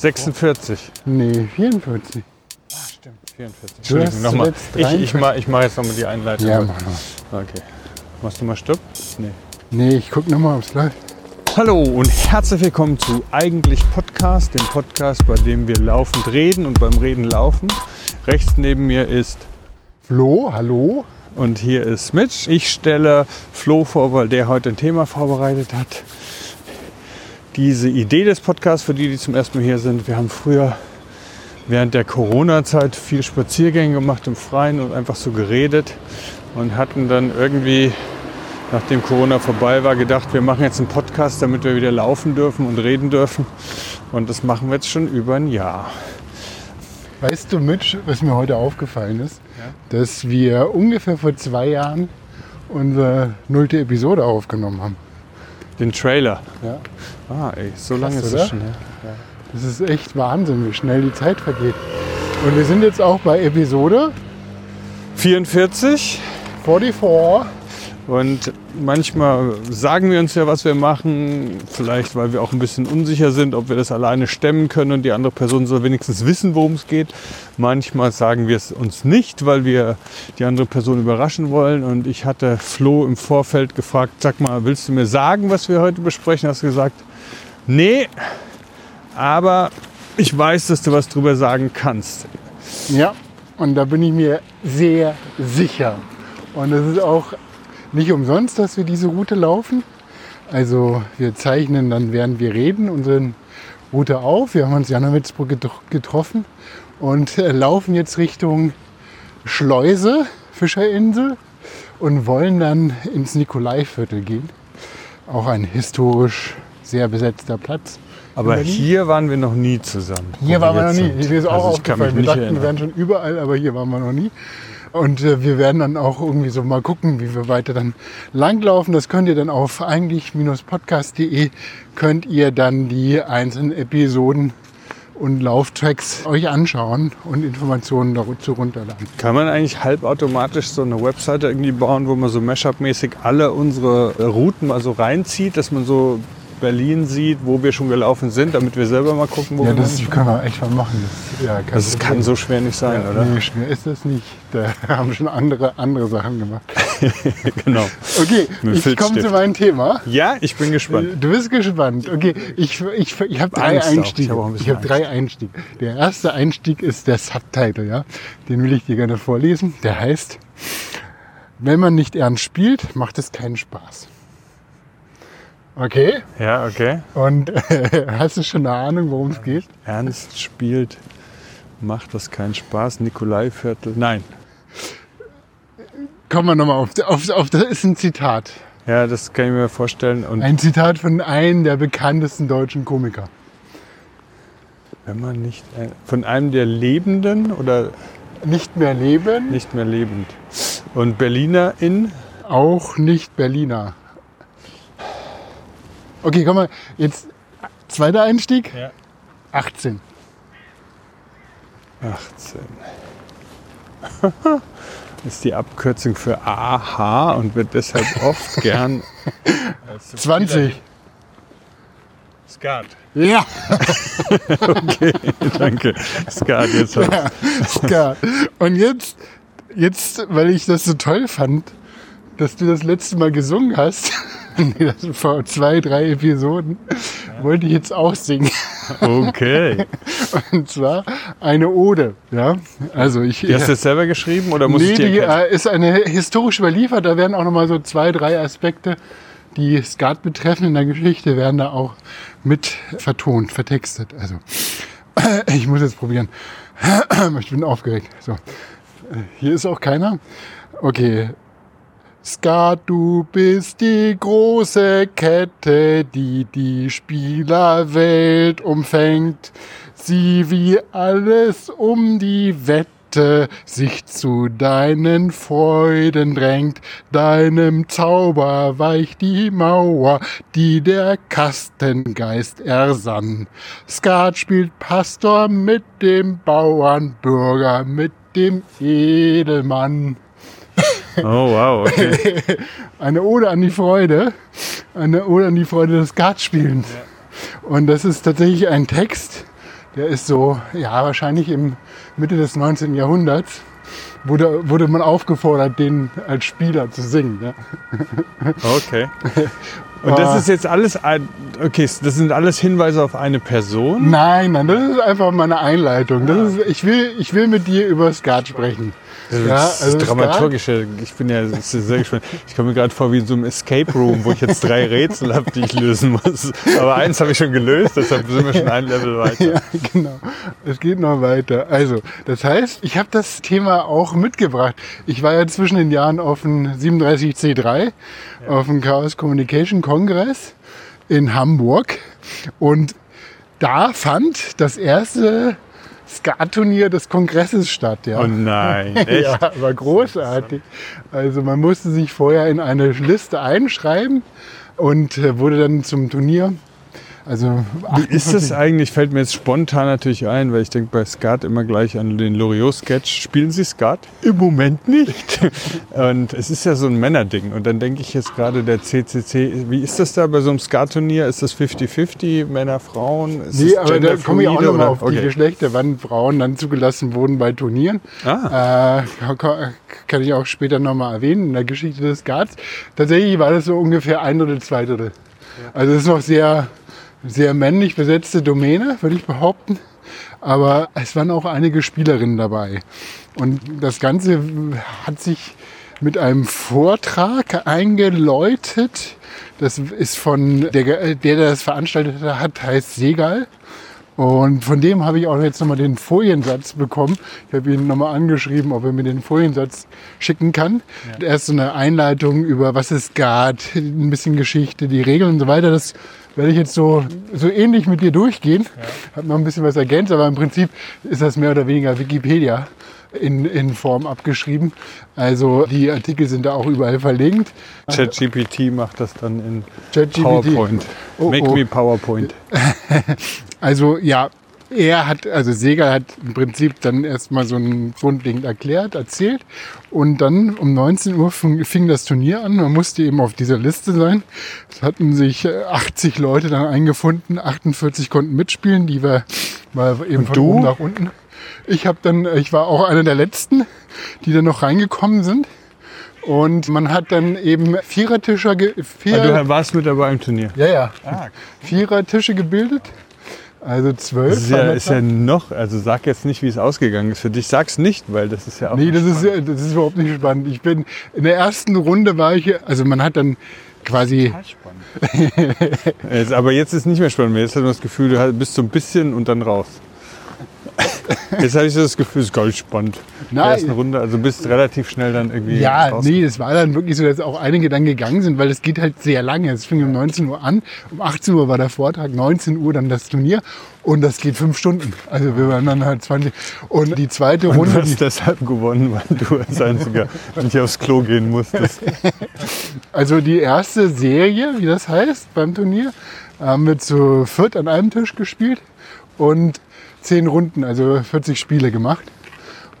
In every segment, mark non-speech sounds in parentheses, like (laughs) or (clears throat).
46. Nee, 44. Ah, stimmt. 44. Du hast Entschuldigung, nochmal. Ich, ich 43. mache ich mach jetzt nochmal die Einleitung. Ja, mach mal. Okay. Machst du mal Stopp? Nee. Nee, ich guck nochmal, ob es läuft. Hallo und herzlich willkommen zu Eigentlich Podcast, dem Podcast, bei dem wir laufend reden und beim Reden laufen. Rechts neben mir ist Flo, hallo? und hier ist Mitch. Ich stelle Flo vor, weil der heute ein Thema vorbereitet hat. Diese Idee des Podcasts, für die, die zum ersten Mal hier sind, wir haben früher während der Corona-Zeit viel Spaziergänge gemacht im Freien und einfach so geredet und hatten dann irgendwie, nachdem Corona vorbei war, gedacht, wir machen jetzt einen Podcast, damit wir wieder laufen dürfen und reden dürfen. Und das machen wir jetzt schon über ein Jahr. Weißt du, Mitch, was mir heute aufgefallen ist? Dass wir ungefähr vor zwei Jahren unsere nullte Episode aufgenommen haben. Den Trailer. Ja. Ah, ey, so lange ist es schon her. Das ist echt Wahnsinn, wie schnell die Zeit vergeht. Und wir sind jetzt auch bei Episode 44. 44. Und manchmal sagen wir uns ja, was wir machen, vielleicht weil wir auch ein bisschen unsicher sind, ob wir das alleine stemmen können und die andere Person soll wenigstens wissen, worum es geht. Manchmal sagen wir es uns nicht, weil wir die andere Person überraschen wollen. Und ich hatte Flo im Vorfeld gefragt, sag mal, willst du mir sagen, was wir heute besprechen? Hast gesagt, nee, aber ich weiß, dass du was drüber sagen kannst. Ja, und da bin ich mir sehr sicher. Und es ist auch nicht umsonst, dass wir diese Route laufen. Also wir zeichnen dann, während wir reden, unsere Route auf. Wir haben uns Janowitzburg getro- getroffen und äh, laufen jetzt Richtung Schleuse, Fischerinsel und wollen dann ins Nikolaiviertel gehen. Auch ein historisch sehr besetzter Platz. Aber hier waren wir noch nie zusammen. Hier waren wir noch nie. Hier ist auch also aufgefallen. Wir dachten, wir erinnern. wären schon überall, aber hier waren wir noch nie. Und äh, wir werden dann auch irgendwie so mal gucken, wie wir weiter dann langlaufen. Das könnt ihr dann auf eigentlich-podcast.de könnt ihr dann die einzelnen Episoden und Lauftracks euch anschauen und Informationen dazu runterladen. Kann man eigentlich halbautomatisch so eine Webseite irgendwie bauen, wo man so Mashup-mäßig alle unsere Routen mal so reinzieht, dass man so Berlin sieht, wo wir schon gelaufen sind, damit wir selber mal gucken, wo Ja, wir das sind? können wir echt mal machen. Das, ja, Das ist- kann so schwer nicht sein, ja, oder? Nee, schwer ist das nicht. Da (laughs) haben schon andere, andere Sachen gemacht. (laughs) genau. Okay, Mit ich komme zu meinem Thema. Ja, ich bin gespannt. Du bist gespannt. Okay, ich, ich, ich habe drei Angst Einstiege. auch Ich habe drei Einstiege. Der erste Einstieg ist der Subtitle, ja. Den will ich dir gerne vorlesen. Der heißt, wenn man nicht ernst spielt, macht es keinen Spaß. Okay, Ja, okay. und (laughs) hast du schon eine Ahnung, worum es geht? Ernst spielt, macht das keinen Spaß. Nikolaiviertel, nein. Kommen wir nochmal auf, auf, auf, das ist ein Zitat. Ja, das kann ich mir vorstellen. Und Ein Zitat von einem der bekanntesten deutschen Komiker. wenn man nicht äh, von einem der Lebenden oder Nicht mehr leben, nicht mehr lebend und Berliner in auch nicht Berliner. Okay, komm mal, jetzt zweiter Einstieg. Ja. 18. 18. (laughs) ist die Abkürzung für AH und wird deshalb (laughs) oft gern als 20. Skat. Ja, (laughs) Okay, danke. Skat, jetzt hab ich's. ja. Und jetzt, jetzt, weil ich das so toll fand, dass du das letzte Mal gesungen hast, (laughs) nee, das sind vor zwei, drei Episoden, wollte ich jetzt auch singen. Okay. (laughs) Und zwar eine Ode. Ja, also ich. Die hast du jetzt selber geschrieben oder muss nee, ich dir die äh, ist eine historisch überliefert. Da werden auch noch mal so zwei, drei Aspekte, die Skat betreffen in der Geschichte, werden da auch mit vertont, vertextet. Also (clears throat) ich muss jetzt probieren. (clears throat) Ich bin aufgeregt. So, Äh, hier ist auch keiner. Okay. Skat, du bist die große Kette, die die Spielerwelt umfängt. Sie wie alles um die Wette sich zu deinen Freuden drängt. Deinem Zauber weicht die Mauer, die der Kastengeist ersann. Skat spielt Pastor mit dem Bauernbürger, mit dem Edelmann. Oh, wow, okay. (laughs) Eine Ode an die Freude. Eine Ode an die Freude des Skatspielens. Und das ist tatsächlich ein Text, Der ist so, ja, wahrscheinlich im Mitte des 19. Jahrhunderts wurde, wurde man aufgefordert, den als Spieler zu singen. Ja. (laughs) Okay. (laughs) Und das ist jetzt alles, ein, okay, das sind alles Hinweise auf eine Person? Nein, nein, das ist einfach meine Einleitung. Das ist, ich, will, ich will mit dir über Skat sprechen. Das Ja, also dramaturgische. Ich bin ja das sehr gespannt. Ich komme mir gerade vor wie in so einem Escape Room, wo ich jetzt drei Rätsel habe, die ich lösen muss. Aber eins habe ich schon gelöst, deshalb sind wir schon ein Level weiter. Ja, genau. Es geht noch weiter. Also, das heißt, ich habe das Thema auch mitgebracht. Ich war ja zwischen den Jahren auf dem 37C3, auf dem Chaos Communication Kongress in Hamburg. Und da fand das erste Skat-Turnier des Kongresses statt. Ja. Oh nein, (laughs) echt? Ja, war großartig. Also man musste sich vorher in eine Liste einschreiben und äh, wurde dann zum Turnier. Also Wie ist das eigentlich? Fällt mir jetzt spontan natürlich ein, weil ich denke bei Skat immer gleich an den Loriot-Sketch. Spielen Sie Skat? Im Moment nicht. (laughs) Und es ist ja so ein Männerding. Und dann denke ich jetzt gerade der CCC, wie ist das da bei so einem Skat-Turnier? Ist das 50-50, Männer, Frauen? Ist Nee, es aber da komme ich auch genderfluide noch mal oder- auf die okay. Geschlechter, wann Frauen dann zugelassen wurden bei Turnieren. Ah. Äh, ka- kann ich auch später nochmal erwähnen in der Geschichte des Guards. Tatsächlich war das so ungefähr ein Drittel, zwei Drittel. Also es ist noch sehr, sehr männlich besetzte Domäne, würde ich behaupten. Aber es waren auch einige Spielerinnen dabei. Und das Ganze hat sich mit einem Vortrag eingeläutet. Das ist von der, der, das veranstaltet hat, heißt Segal. Und von dem habe ich auch jetzt nochmal den Foliensatz bekommen. Ich habe ihn nochmal angeschrieben, ob er mir den Foliensatz schicken kann. Erst so eine Einleitung über was es gab, ein bisschen Geschichte, die Regeln und so weiter. Das werde ich jetzt so, so ähnlich mit dir durchgehen. Habe noch ein bisschen was ergänzt, aber im Prinzip ist das mehr oder weniger Wikipedia in, in Form abgeschrieben. Also die Artikel sind da auch überall verlinkt. ChatGPT macht das dann in ChatGPT. PowerPoint. Oh, Make oh. me PowerPoint. (laughs) Also ja, er hat, also Segal hat im Prinzip dann erstmal so ein grundlegend erklärt, erzählt. Und dann um 19 Uhr fing, das Turnier an. Man musste eben auf dieser Liste sein. Es hatten sich äh, 80 Leute dann eingefunden, 48 konnten mitspielen, die war, war eben von du? oben nach unten. Ich habe dann, ich war auch einer der letzten, die dann noch reingekommen sind. Und man hat dann eben Vierertischer, ge- vier, Ah, du warst mit dabei im Turnier. ja, ja, Ah, Vierertische gebildet. Also zwölf. Das ist ja, ist ja noch, also sag jetzt nicht, wie es ausgegangen ist für dich. Sag's nicht, weil das ist ja auch. Nee, das ist, ja- das ist überhaupt nicht spannend. Ich bin in der ersten Runde war ich, also man hat dann quasi, (laughs) Jetzt, aber jetzt ist nicht mehr spannend mehr. Jetzt hat man das Gefühl, du bist so ein bisschen und dann raus. (laughs) Jetzt habe ich so das Gefühl, es ist nicht spannend. In der Nein. ersten Runde, also bist relativ schnell dann irgendwie ja, raus. nee, es war dann wirklich so, dass auch einige dann gegangen sind, weil es geht halt sehr lange. Es fing um 19 Uhr an, um 18 Uhr war der Vortrag, 19 Uhr dann das Turnier und das geht fünf Stunden. Also wir waren dann halt 20. Und die zweite Und du Runde, die, hast deshalb gewonnen, weil du als Einziger nicht aufs Klo gehen musstest. (laughs) also die erste Serie, wie das heißt beim Turnier, haben wir zu viert an einem Tisch gespielt und zehn Runden, also 40 Spiele gemacht.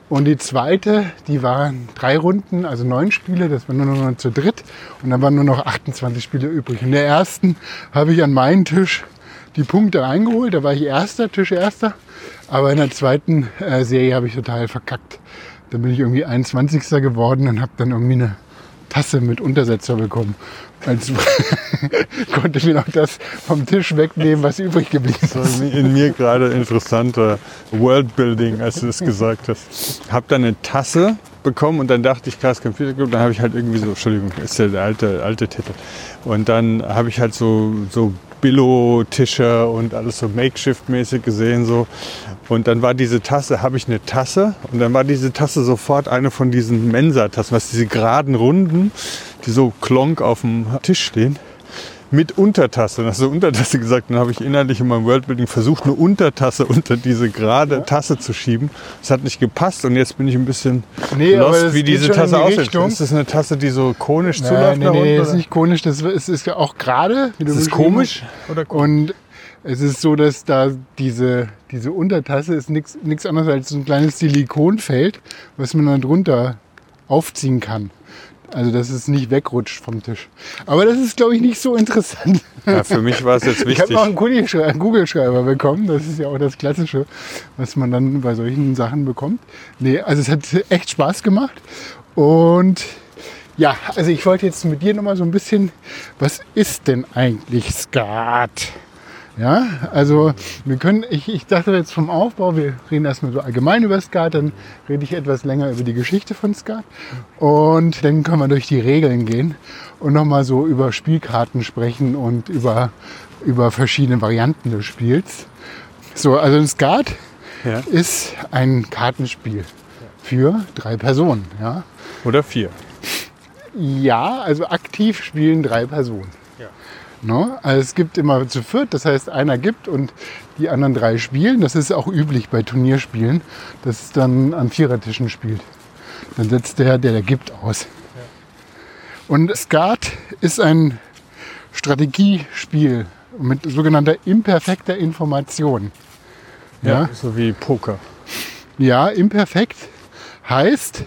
Und die zweite, die waren drei Runden, also neun Spiele, das war nur noch zu dritt. Und dann waren nur noch 28 Spiele übrig. In der ersten habe ich an meinen Tisch die Punkte eingeholt. Da war ich erster, Tisch erster. Aber in der zweiten äh, Serie habe ich total verkackt. Da bin ich irgendwie 21. geworden und habe dann irgendwie eine Tasse mit Untersetzer bekommen. Also (laughs) konnte mir noch das vom Tisch wegnehmen, was übrig geblieben ist. in mir gerade interessanter Worldbuilding, als du das gesagt hast. Hab dann eine Tasse bekommen und dann dachte ich, Chaos Computer Club, dann habe ich halt irgendwie so, Entschuldigung, ist ja der alte, alte Titel. Und dann habe ich halt so, so Billo-Tische und alles so Makeshift-mäßig gesehen so. Und dann war diese Tasse, habe ich eine Tasse und dann war diese Tasse sofort eine von diesen Mensa-Tassen, was diese geraden Runden, die so klonk auf dem Tisch stehen mit Untertasse. Dann hast du Untertasse gesagt, dann habe ich innerlich in meinem Worldbuilding versucht, eine Untertasse unter diese gerade Tasse zu schieben. Das hat nicht gepasst und jetzt bin ich ein bisschen Nee, lost, das wie diese Tasse die aussieht. Ist das eine Tasse, die so konisch Nee, zuläuft nee, nach nee, unten, das ist nicht konisch, das ist, ist ja auch gerade. du Ist es komisch? Oder hast. Und es ist so, dass da diese, diese Untertasse ist nichts anderes als so ein kleines Silikonfeld, was man dann drunter aufziehen kann. Also, dass es nicht wegrutscht vom Tisch. Aber das ist, glaube ich, nicht so interessant. Ja, für mich war es jetzt (laughs) Ich habe wichtig. noch einen Kugelschreiber bekommen. Das ist ja auch das Klassische, was man dann bei solchen Sachen bekommt. Nee, also es hat echt Spaß gemacht. Und ja, also ich wollte jetzt mit dir nochmal so ein bisschen, was ist denn eigentlich Skat? Ja, also wir können, ich, ich dachte jetzt vom Aufbau, wir reden erstmal so allgemein über Skat, dann rede ich etwas länger über die Geschichte von Skat und dann können wir durch die Regeln gehen und nochmal so über Spielkarten sprechen und über, über verschiedene Varianten des Spiels. So, also ein Skat Ja. ist ein Kartenspiel für drei Personen. Ja, Oder vier. ja also aktiv spielen drei Personen. Ne? Also es gibt immer zu viert, das heißt einer gibt und die anderen drei spielen. Das ist auch üblich bei Turnierspielen, dass es dann an Vierertischen spielt. Dann setzt der, der, der gibt, aus. Und Skat ist ein Strategiespiel mit sogenannter imperfekter Information. Ja. Ja. So wie Poker. Ja, imperfekt heißt,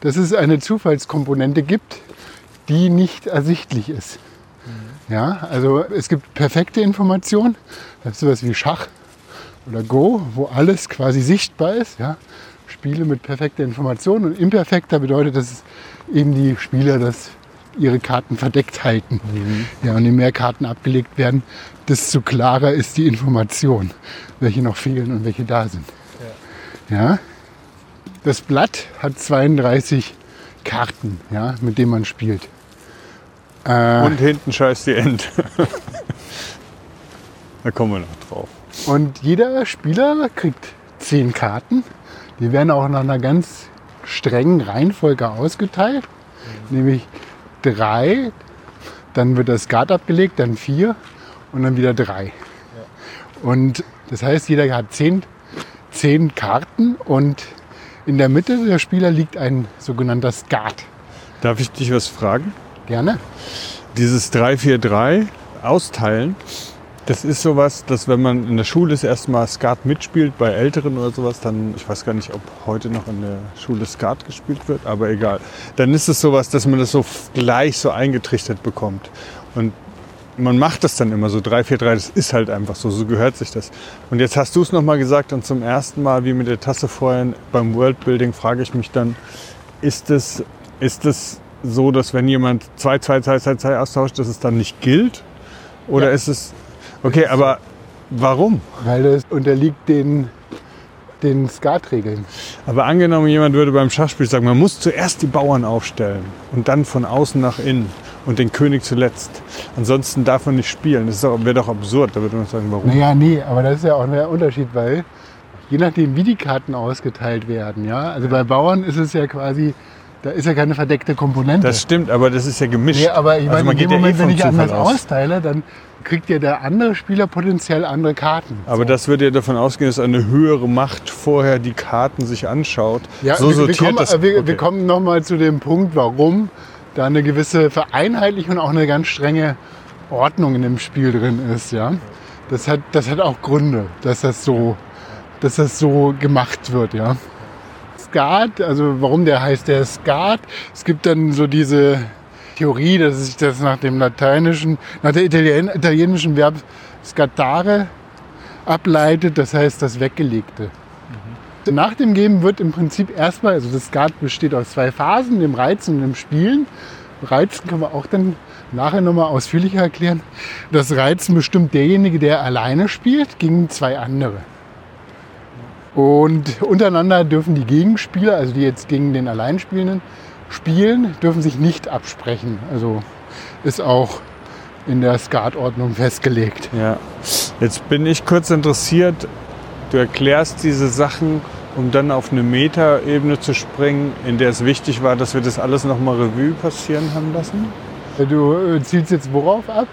dass es eine Zufallskomponente gibt, die nicht ersichtlich ist. Ja, also es gibt perfekte Information, das ist sowas wie Schach oder Go, wo alles quasi sichtbar ist. Ja. Spiele mit perfekter Information und imperfekter bedeutet, dass eben die Spieler das ihre Karten verdeckt halten. Ja, und je mehr Karten abgelegt werden, desto klarer ist die Information, welche noch fehlen und welche da sind. Ja. Das Blatt hat 32 Karten, ja, mit denen man spielt. Äh, Und hinten scheißt die Ente. (laughs) da kommen wir noch drauf. Und jeder Spieler kriegt zehn Karten. Die werden auch nach einer ganz strengen Reihenfolge ausgeteilt. Nämlich drei, dann wird das Skat abgelegt, dann vier und dann wieder drei. Und das heißt, jeder hat zehn, zehn Karten und in der Mitte der Spieler liegt ein sogenannter Skat. Darf ich dich was fragen? Gerne? Dieses 3-4-3 austeilen, das ist sowas, dass wenn man in der Schule das erste Mal Skat mitspielt, bei Älteren oder sowas, dann, ich weiß gar nicht, ob heute noch in der Schule Skat gespielt wird, aber egal. Dann ist es sowas, dass man das so gleich so eingetrichtert bekommt. Und man macht das dann immer so 3-4-3, das ist halt einfach so, so gehört sich das. Und jetzt hast du es nochmal gesagt und zum ersten Mal, wie mit der Tasse vorhin beim Worldbuilding, frage ich mich dann, ist es, ist es so, dass wenn jemand 2, 2, 2, 2, 2 austauscht, dass es dann nicht gilt? Oder Ja. ist es, okay, aber warum? Weil das unterliegt den, den Skatregeln. Aber angenommen, jemand würde beim Schachspiel sagen, man muss zuerst die Bauern aufstellen und dann von außen nach innen und den König zuletzt. Ansonsten darf man nicht spielen. Das wäre doch absurd. Da würde man sagen, warum? Naja, nee, aber das ist ja auch der Unterschied, weil je nachdem, wie die Karten ausgeteilt werden, ja, also bei Bauern ist es ja quasi, da ist ja keine verdeckte Komponente. Das stimmt, aber das ist ja gemischt. nee, aber ich Also meine, in dem ja Moment, wenn ich anders aus. austeile, dann kriegt ja der andere Spieler potenziell andere Karten. Aber das würde ja davon ausgehen, dass eine höhere Macht vorher die Karten sich anschaut. Ja, so wir, wir sortiert kommen, das. wir, okay. wir kommen nochmal zu dem Punkt, warum da eine gewisse Vereinheitlichung und auch eine ganz strenge Ordnung in dem Spiel drin ist. Ja? Das, hat, das hat auch Gründe, dass das so, dass das so gemacht wird. Ja? Skat, also warum der heißt der Skat, es gibt dann so diese Theorie, dass sich das nach dem lateinischen, nach der Italien, italienischen Verb scatare ableitet, das heißt das Weggelegte. Nach dem Geben wird im Prinzip erstmal, also das Skat besteht aus zwei Phasen, dem Reizen und dem Spielen. Reizen können wir auch dann nachher nochmal ausführlicher erklären. Das Reizen bestimmt derjenige, der alleine spielt, gegen zwei andere. Und untereinander dürfen die Gegenspieler, also die jetzt gegen den Alleinspielenden spielen, dürfen sich nicht absprechen. Also ist auch in der Skatordnung festgelegt. Ja. Jetzt bin ich kurz interessiert. Du erklärst diese Sachen, um dann auf eine Metaebene zu springen, in der es wichtig war, dass wir das alles nochmal Revue passieren haben lassen. Du äh, zielst jetzt worauf ab?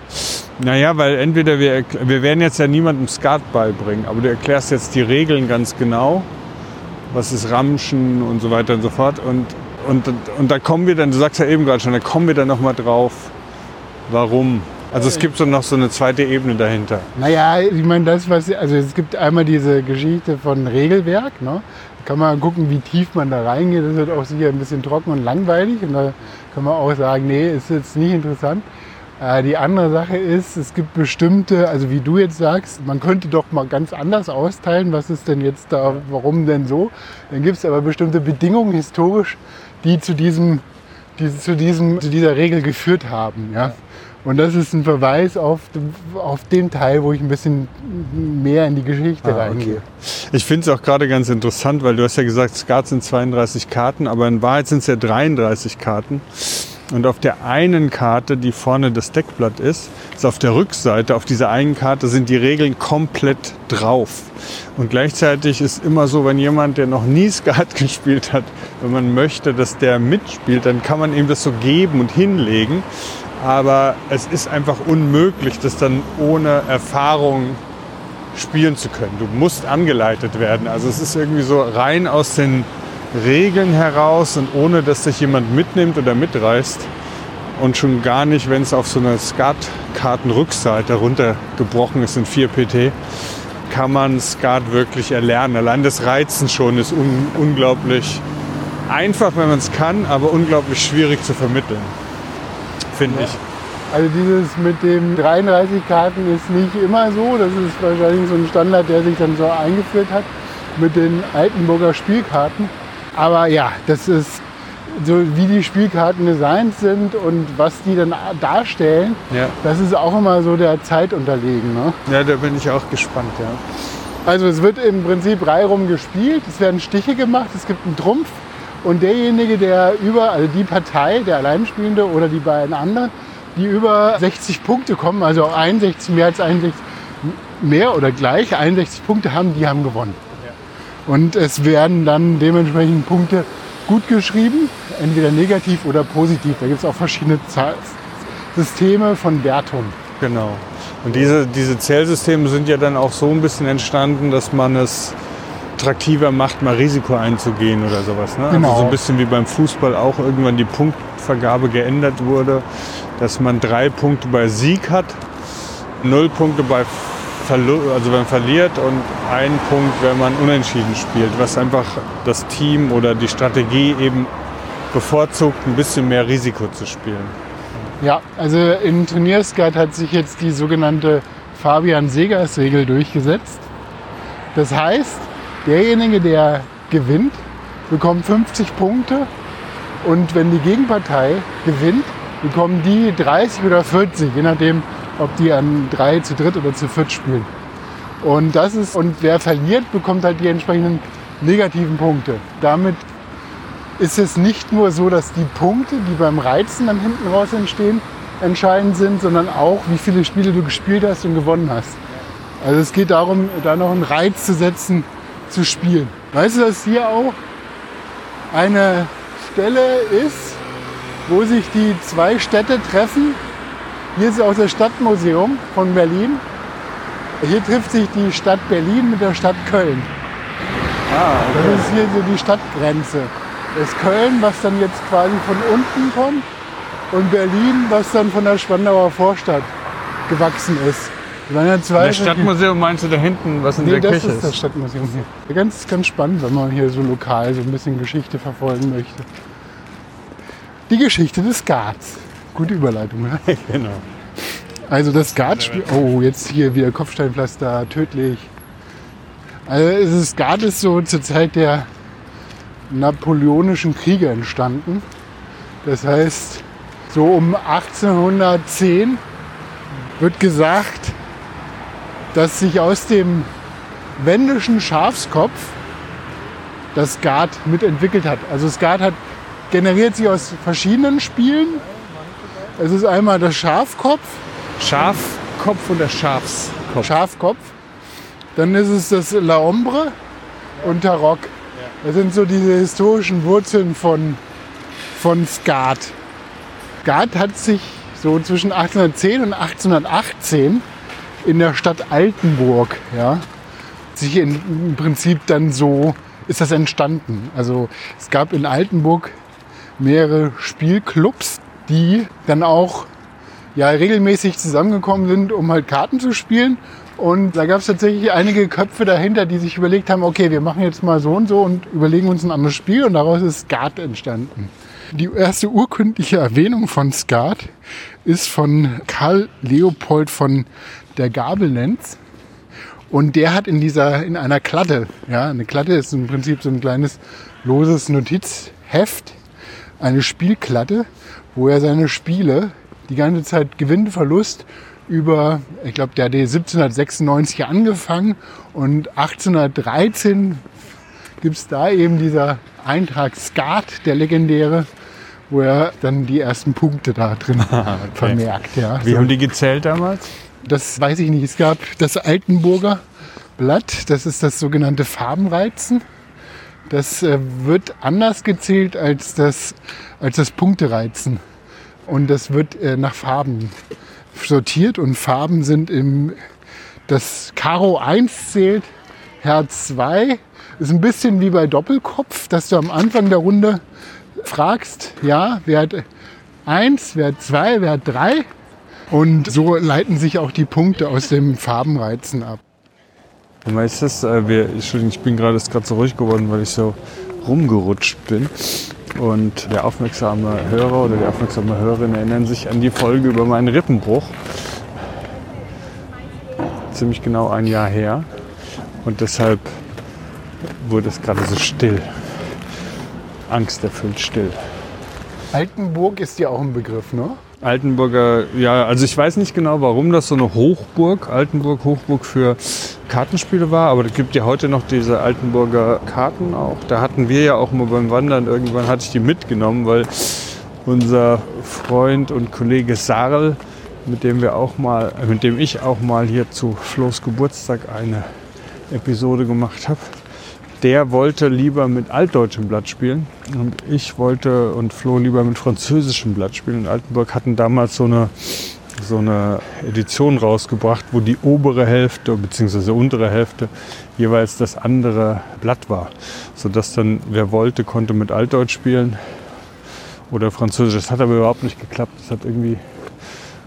Naja, weil entweder wir, wir werden jetzt ja niemandem Skat beibringen, aber du erklärst jetzt die Regeln ganz genau. Was ist Ramschen und so weiter und so fort. Und, und, und da kommen wir dann, du sagst ja eben gerade schon, da kommen wir dann nochmal drauf, warum Also es gibt so noch so eine zweite Ebene dahinter. Naja, ich meine, das, was, also es gibt einmal diese Geschichte von Regelwerk, ne? Da kann man gucken, wie tief man da reingeht. Das wird auch sicher ein bisschen trocken und langweilig. Und da kann man auch sagen, nee, ist jetzt nicht interessant. Äh, die andere Sache ist, es gibt bestimmte, also wie du jetzt sagst, man könnte doch mal ganz anders austeilen, was ist denn jetzt da, warum denn so. Dann gibt es aber bestimmte Bedingungen historisch, die zu diesem, die, zu diesem, zu dieser Regel geführt haben. Ja? Und das ist ein Verweis auf, auf den Teil, wo ich ein bisschen mehr in die Geschichte Ah, reingehe. okay. Ich finde es auch gerade ganz interessant, weil du hast ja gesagt, Skat sind 32 Karten, aber in Wahrheit sind es ja 33 Karten. Und auf der einen Karte, die vorne das Deckblatt ist, ist auf der Rückseite, auf dieser einen Karte sind die Regeln komplett drauf. Und gleichzeitig ist immer so, wenn jemand, der noch nie Skat (laughs) gespielt hat, wenn man möchte, dass der mitspielt, dann kann man ihm das so geben und hinlegen. Aber es ist einfach unmöglich, das dann ohne Erfahrung spielen zu können. Du musst angeleitet werden. Also es ist irgendwie so rein aus den Regeln heraus und ohne, dass sich jemand mitnimmt oder mitreißt. Und schon gar nicht, wenn es auf so einer Skat-Kartenrückseite runtergebrochen ist in 4 PT, kann man Skat wirklich erlernen. Allein das Reizen schon ist un unglaublich einfach, wenn man es kann, aber unglaublich schwierig zu vermitteln, finde ich. Also dieses mit dem 33 Karten ist nicht immer so. Das ist wahrscheinlich so ein Standard, der sich dann so eingeführt hat mit den Altenburger Spielkarten. Aber ja, das ist so, wie die Spielkarten designt sind und was die dann darstellen. Ja. Das ist auch immer so der Zeit unterlegen. Ne? ja, da bin ich auch gespannt. Ja. Also es wird im Prinzip reihum gespielt, es werden Stiche gemacht, es gibt einen Trumpf und derjenige, der über, also die Partei, der Alleinspielende oder die beiden anderen, die über 60 Punkte kommen, also 61, mehr als 61, mehr oder gleich 61 Punkte haben, die haben gewonnen. Und es werden dann dementsprechend Punkte gut geschrieben, entweder negativ oder positiv. Da gibt es auch verschiedene Zahl- Systeme von Wertung. Genau. Und diese, diese Zählsysteme sind ja dann auch so ein bisschen entstanden, dass man es attraktiver macht, mal Risiko einzugehen oder sowas. Ne? Genau. Also so ein bisschen wie beim Fußball auch irgendwann die Punktvergabe geändert wurde, dass man drei Punkte bei Sieg hat, null Punkte bei Verlu also wenn man verliert und einen Punkt, wenn man unentschieden spielt, was einfach das Team oder die Strategie eben bevorzugt, ein bisschen mehr Risiko zu spielen. Ja, also im Turnierskat hat sich jetzt die sogenannte Fabian-Segers-Regel durchgesetzt. Das heißt, derjenige, der gewinnt, bekommt 50 Punkte und wenn die Gegenpartei gewinnt, bekommen die 30 oder 40, je nachdem, ob die an 3 zu dritt oder zu viert spielen. Und das ist und wer verliert, bekommt halt die entsprechenden negativen Punkte. Damit ist es nicht nur so, dass die Punkte, die beim Reizen dann hinten raus entstehen, entscheidend sind, sondern auch, wie viele Spiele du gespielt hast und gewonnen hast. Also es geht darum, da noch einen Reiz zu setzen, zu spielen. Weißt du, dass hier auch eine Stelle ist, wo sich die zwei Städte treffen? Hier ist auch das Stadtmuseum von Berlin. Hier trifft sich die Stadt Berlin mit der Stadt Köln. Ah, Das ist hier so die Stadtgrenze. Das ist Köln, was dann jetzt quasi von unten kommt und Berlin, was dann von der Spandauer Vorstadt gewachsen ist. Das waren ja zwei Das Stadtmuseum meinst du da hinten, was in Nee, der das Küche ist das Stadtmuseum hier. Ganz, ganz spannend, wenn man hier so lokal so ein bisschen Geschichte verfolgen möchte. Die Geschichte des Skats. Gute Überleitung, ne? (laughs) Genau. Also das Skatspiel. Oh, jetzt hier wieder Kopfsteinpflaster, tödlich. Also das Skat ist so zur Zeit der napoleonischen Kriege entstanden. Das heißt, so um 1810 wird gesagt, dass sich aus dem wendischen Schafskopf das Skat mitentwickelt hat. Also Skat hat generiert sich aus verschiedenen Spielen. Es ist einmal das Schafkopf, Schafkopf oder Schafskopf? Schafkopf. Dann ist es das La Ombre und Tarok. Das sind so diese historischen Wurzeln von, von Skat. Skat hat sich so zwischen 1810 und 1818 in der Stadt Altenburg, ja, sich in, im Prinzip dann so ist das entstanden. Also es gab in Altenburg mehrere Spielclubs, die dann auch ja regelmäßig zusammengekommen sind, um halt Karten zu spielen. Und da gab es tatsächlich einige Köpfe dahinter, die sich überlegt haben, okay, wir machen jetzt mal so und so und überlegen uns ein anderes Spiel und daraus ist Skat entstanden. Die erste urkundliche Erwähnung von Skat ist von Karl Leopold von der Gabelnenz. Und der hat in dieser, in einer Klatte, ja, eine Klatte ist im Prinzip so ein kleines loses Notizheft, eine Spielklatte, wo er seine Spiele die ganze Zeit Gewinn, Verlust über, ich glaube, der hat 1796 angefangen und 1813 gibt es da eben dieser Eintrag Skat, der legendäre, wo er dann die ersten Punkte da drin (laughs) okay. vermerkt. Ja. Wie so. haben die gezählt damals? Das weiß ich nicht. Es gab das Altenburger Blatt, das ist das sogenannte Farbenreizen. Das äh, wird anders gezählt als das, als das Punktereizen. Und das wird äh, nach Farben sortiert und Farben sind im, das Karo 1 zählt, Herz 2 ist ein bisschen wie bei Doppelkopf, dass du am Anfang der Runde fragst, ja, wer hat 1, wer hat 2, wer hat 3 und so leiten sich auch die Punkte aus dem Farbenreizen ab. Ist das, äh, wir, Entschuldigung, ich bin gerade so ruhig geworden, weil ich so rumgerutscht bin. Und der aufmerksame Hörer oder die aufmerksame Hörerin erinnern sich an die Folge über meinen Rippenbruch. Ziemlich genau ein Jahr her. Und deshalb wurde es gerade so still. Angsterfüllt still. Altenburg ist ja auch ein Begriff, ne? Altenburger, ja, also ich weiß nicht genau, warum das so eine Hochburg, Altenburg, Hochburg für Kartenspiele war, aber es gibt ja heute noch diese Altenburger Karten auch. Da hatten wir ja auch mal beim Wandern, irgendwann hatte ich die mitgenommen, weil unser Freund und Kollege Sarl, mit dem wir auch mal, mit dem ich auch mal hier zu Flo's Geburtstag eine Episode gemacht habe, der wollte lieber mit altdeutschem Blatt spielen und ich wollte und Flo lieber mit französischem Blatt spielen. Und Altenburg hatten damals so eine, so eine Edition rausgebracht, wo die obere Hälfte bzw. untere Hälfte jeweils das andere Blatt war. Sodass dann, wer wollte, konnte mit Altdeutsch spielen oder Französisch. Das hat aber überhaupt nicht geklappt. Das hat irgendwie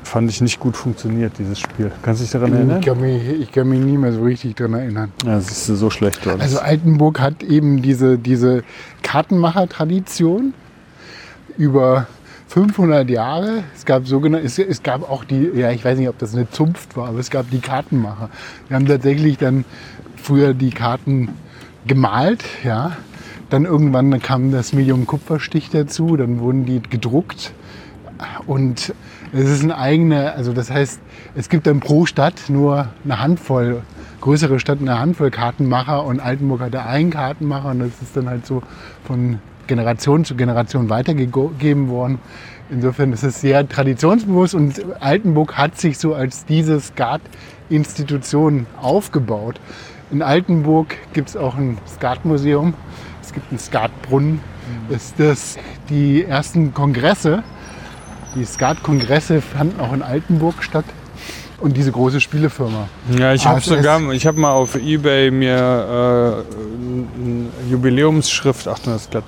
fand ich nicht gut funktioniert, dieses Spiel. Kannst du dich daran erinnern? Ich kann mich, ich kann mich nie mehr so richtig daran erinnern. Ja, das ist so schlecht. Alles. Also Altenburg hat eben diese, diese Kartenmacher-Tradition über 500 Jahre. Es gab sogenannte, es, es, gab auch die, ja, ich weiß nicht, ob das eine Zunft war, aber es gab die Kartenmacher. Wir haben tatsächlich dann früher die Karten gemalt, ja. Dann irgendwann kam das Medium Kupferstich dazu, dann wurden die gedruckt und es ist eine eigene, also das heißt, es gibt dann pro Stadt nur eine Handvoll, größere Stadt eine Handvoll Kartenmacher und Altenburg hat da einen Kartenmacher und das ist dann halt so von Generation zu Generation weitergegeben worden. Insofern ist es sehr traditionsbewusst und Altenburg hat sich so als diese Skat-Institution aufgebaut. In Altenburg gibt es auch ein Skatmuseum, es gibt einen Skatbrunnen. Ist das, die ersten Kongresse die Skat-Kongresse fanden auch in Altenburg statt. Und diese große Spielefirma. Ja, ich habe sogar, ich habe mal auf Ebay mir äh, eine Jubiläumsschrift, ach das ist glatt,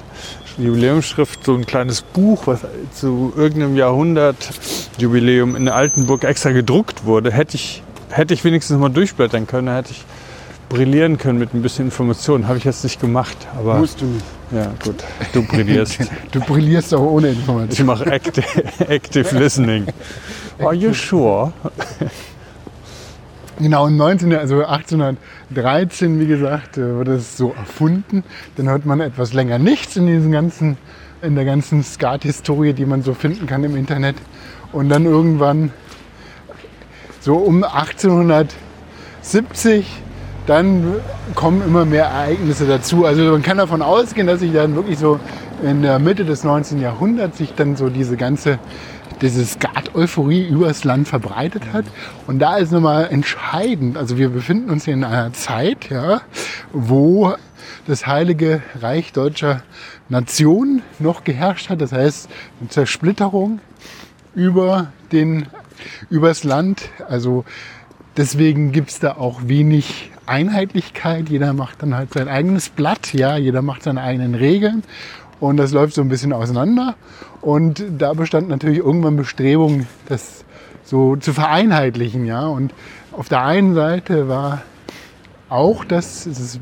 Jubiläumsschrift, so ein kleines Buch, was zu irgendeinem Jahrhundert Jubiläum in Altenburg extra gedruckt wurde, hätte ich, hätte ich wenigstens mal durchblättern können, hätte ich brillieren können mit ein bisschen Informationen. Habe ich jetzt nicht gemacht. Aber Musst du nicht. Ja, gut. Du brillierst. (laughs) du brillierst auch ohne Informationen. Ich mache active, active Listening. Are you sure? Genau, im 19. also 1813, wie gesagt, äh, wurde es so erfunden. Dann hört man etwas länger nichts in diesem ganzen, in der ganzen Skat-Historie, die man so finden kann im Internet. Und dann irgendwann so um 1870 dann kommen immer mehr Ereignisse dazu. Also man kann davon ausgehen, dass sich dann wirklich so in der Mitte des 19. Jahrhunderts sich dann so diese ganze diese Skat-Euphorie übers Land verbreitet hat. Und da ist nochmal entscheidend, also wir befinden uns hier in einer Zeit, ja, wo das Heilige Reich deutscher Nation noch geherrscht hat. Das heißt, eine Zersplitterung über den, übers Land. Also deswegen gibt es da auch wenig Einheitlichkeit. Jeder macht dann halt sein eigenes Blatt, ja, jeder macht seine eigenen Regeln und das läuft so ein bisschen auseinander. Und da bestand natürlich irgendwann Bestrebung, das so zu vereinheitlichen, ja. Und auf der einen Seite war auch das, das ist,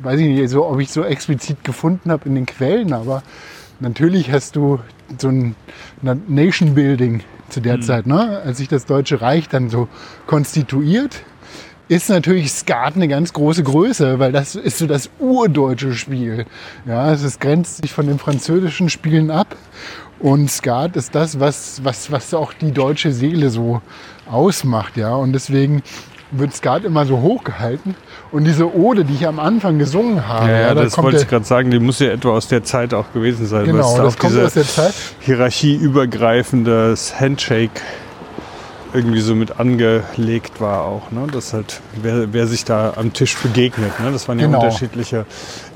weiß ich nicht, so, ob ich so explizit gefunden habe in den Quellen, aber natürlich hast du so ein Nation Building zu der mhm. Zeit, ne? als sich das Deutsche Reich dann so konstituiert, ist natürlich Skat eine ganz große Größe, weil das ist so das urdeutsche Spiel. Ja, es grenzt sich von den französischen Spielen ab. Und Skat ist das, was, was, was auch die deutsche Seele so ausmacht. Ja? Und deswegen wird Skat immer so hochgehalten. Und diese Ode, die ich am Anfang gesungen habe. Ja, ja da das wollte ich gerade sagen, die muss ja etwa aus der Zeit auch gewesen sein. Genau, das kommt aus der Zeit. Hierarchieübergreifendes Handshake irgendwie so mit angelegt war auch. Ne? Das halt, wer, wer sich da am Tisch begegnet. Ne? Das waren ja genau. unterschiedliche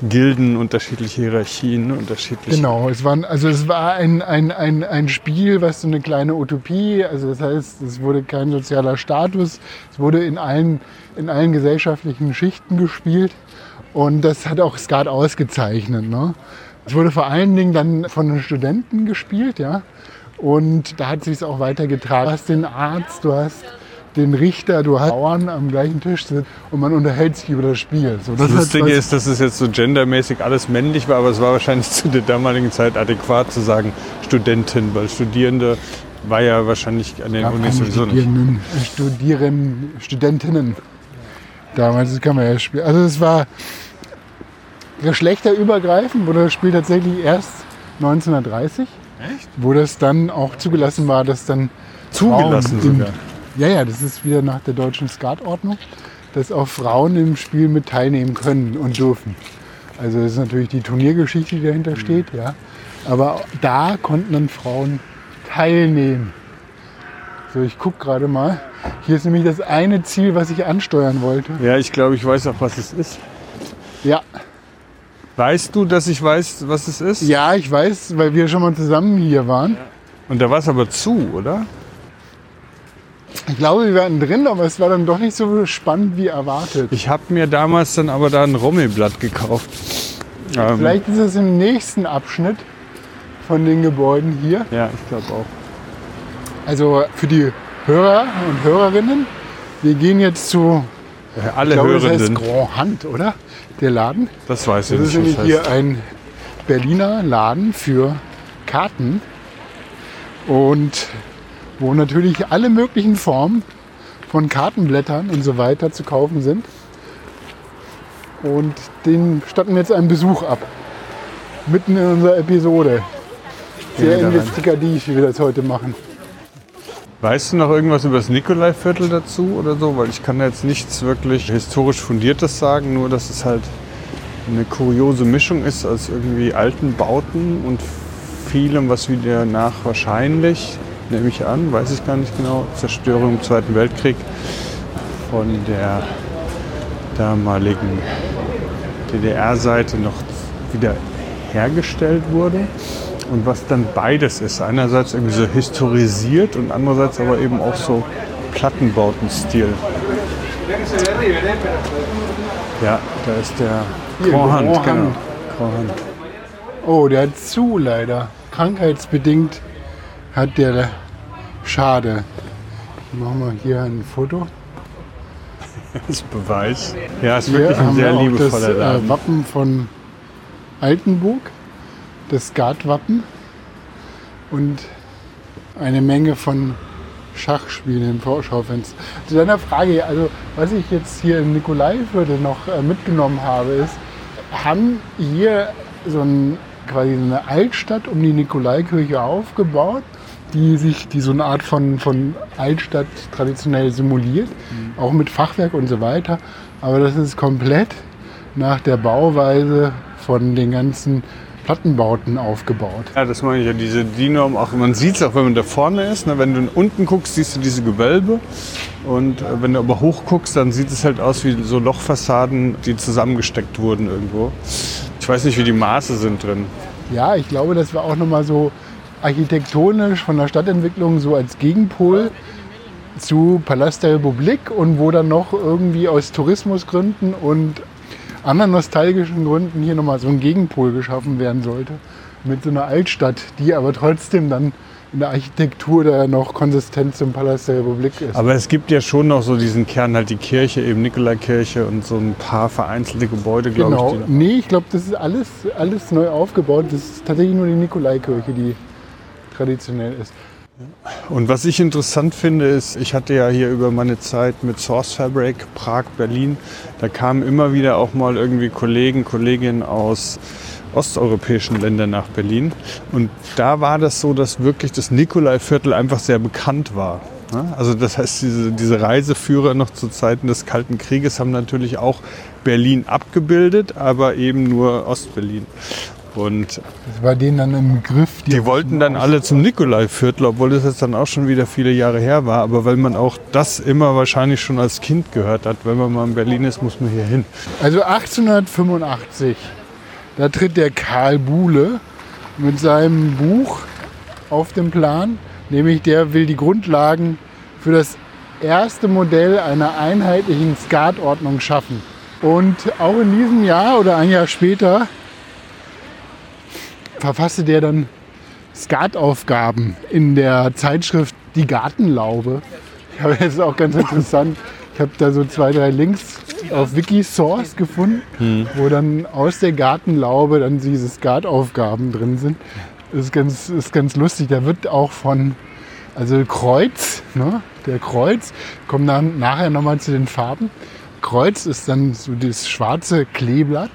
Gilden, unterschiedliche Hierarchien, unterschiedliche. Genau, es, waren, also es war ein, ein, ein, ein Spiel, was so eine kleine Utopie, also das heißt, es wurde kein sozialer Status, es wurde in allen, in allen gesellschaftlichen Schichten gespielt. Und das hat auch Skat ausgezeichnet. Ne? Es wurde vor allen Dingen dann von den Studenten gespielt, ja. Und da hat sich es auch weitergetragen. Du hast den Arzt, du hast den Richter, du hast Bauern am gleichen Tisch sitzen und man unterhält sich über das Spiel. So, das, das Lustige ist, dass es jetzt so gendermäßig alles männlich war, aber es war wahrscheinlich zu der damaligen Zeit adäquat zu sagen Studentin, weil Studierende war ja wahrscheinlich an den Unis sowieso nicht. Studieren, Studentinnen. Damals das kann man ja spielen. Also es war geschlechterübergreifend, wurde das Spiel tatsächlich erst 1930. Echt? Wo das dann auch zugelassen war, dass dann zugelassen Frauen sogar. ja, ja, das ist wieder nach der deutschen Skatordnung, dass auch Frauen im Spiel mit teilnehmen können und dürfen. Also das ist natürlich die Turniergeschichte, die dahinter mhm. steht, ja. Aber da konnten dann Frauen teilnehmen. So, ich gucke gerade mal. Hier ist nämlich das eine Ziel, was ich ansteuern wollte. Ja, ich glaube, ich weiß auch, was es ist. Ja, Weißt du, dass ich weiß, was es ist? Ja, ich weiß, weil wir schon mal zusammen hier waren. Und da war es aber zu, oder? Ich glaube, wir waren drin, aber es war dann doch nicht so spannend wie erwartet. Ich habe mir damals dann aber da ein Rommelblatt gekauft. Ähm, Vielleicht ist es im nächsten Abschnitt von den Gebäuden hier. Ja, ich glaube auch. Also für die Hörer und Hörerinnen, wir gehen jetzt zu ja, alle ich glaube, Hörenden. Das heißt Grand Hand, oder? Der Laden. Das weiß ich das nicht. Das ist nämlich hier ein Berliner Laden für Karten. Und wo natürlich alle möglichen Formen von Kartenblättern und so weiter zu kaufen sind. Und den statten wir jetzt einen Besuch ab. Mitten in unserer Episode. Sehr investigativ, wie wir das heute machen. Weißt du noch irgendwas über das Nikolaiviertel dazu oder so? Weil ich kann jetzt nichts wirklich historisch Fundiertes sagen, nur dass es halt eine kuriose Mischung ist aus irgendwie alten Bauten und vielem, was wieder nach wahrscheinlich, nehme ich an, weiß ich gar nicht genau, Zerstörung im Zweiten Weltkrieg von der damaligen DDR-Seite noch wieder hergestellt wurde und was dann beides ist. Einerseits irgendwie so historisiert und andererseits aber eben auch so Plattenbautenstil. Ja, da ist der Korhand, genau. Korhand. Oh, der hat zu leider. Krankheitsbedingt hat der schade. Machen wir hier ein Foto. Das (laughs) ist Beweis. Ja, ist wirklich ein sehr liebevoller das, Laden. Äh, Wappen von Altenburg das Skatwappen und eine Menge von Schachspielen im Vorschaufenster. Zu deiner Frage, also was ich jetzt hier im Nikolaiviertel noch äh, mitgenommen habe, ist, haben hier so ein, quasi eine Altstadt um die Nikolaikirche aufgebaut, die sich, die so eine Art von, von Altstadt traditionell simuliert, mhm. auch mit Fachwerk und so weiter. Aber das ist komplett nach der Bauweise von den ganzen Plattenbauten aufgebaut. Ja, das meine ich ja, diese DIN-Norm auch. Man sieht es auch, wenn man da vorne ist. Ne? Wenn du unten guckst, siehst du diese Gewölbe. Und äh, wenn du aber hoch guckst, dann sieht es halt aus wie so Lochfassaden, die zusammengesteckt wurden irgendwo. Ich weiß nicht, wie die Maße sind drin. Ja, ich glaube, das war auch nochmal so architektonisch von der Stadtentwicklung so als Gegenpol zu Palast der Republik und wo dann noch irgendwie aus Tourismusgründen und anderen nostalgischen Gründen hier nochmal so ein Gegenpol geschaffen werden sollte. Mit so einer Altstadt, die aber trotzdem dann in der Architektur da noch konsistent zum Palast der Republik ist. Aber es gibt ja schon noch so diesen Kern, halt die Kirche, eben Nikolaikirche und so ein paar vereinzelte Gebäude, glaube genau. ich. noch- Nee, ich glaube, das ist alles, alles neu aufgebaut. Das ist tatsächlich nur die Nikolaikirche, die traditionell ist. Und was ich interessant finde, ist, ich hatte ja hier über meine Zeit mit Source Fabric, Prag, Berlin, da kamen immer wieder auch mal irgendwie Kollegen, Kolleginnen aus osteuropäischen Ländern nach Berlin. Und da war das so, dass wirklich das Nikolaiviertel einfach sehr bekannt war. ne? Also das heißt, diese, diese Reiseführer noch zu Zeiten des Kalten Krieges haben natürlich auch Berlin abgebildet, aber eben nur Ostberlin. Und Das war denen dann im Griff. die wollten dann alle zum Nikolaiviertel, obwohl das jetzt dann auch schon wieder viele Jahre her war. Aber weil man auch das immer wahrscheinlich schon als Kind gehört hat, wenn man mal in Berlin ist, muss man hier hin. Also 1885, da tritt der Karl Buhle mit seinem Buch auf den Plan, nämlich der will die Grundlagen für das erste Modell einer einheitlichen Skatordnung schaffen. Und auch in diesem Jahr oder ein Jahr später verfasste der dann Skataufgaben in der Zeitschrift Die Gartenlaube. Ich habe jetzt auch ganz interessant, ich habe da so zwei, drei Links auf Wikisource gefunden, wo dann aus der Gartenlaube dann diese Skataufgaben drin sind. Das ist ganz, ist ganz lustig. Da wird auch von, also Kreuz, ne? der Kreuz, kommen dann nachher nochmal zu den Farben. Kreuz ist dann so das schwarze Kleeblatt.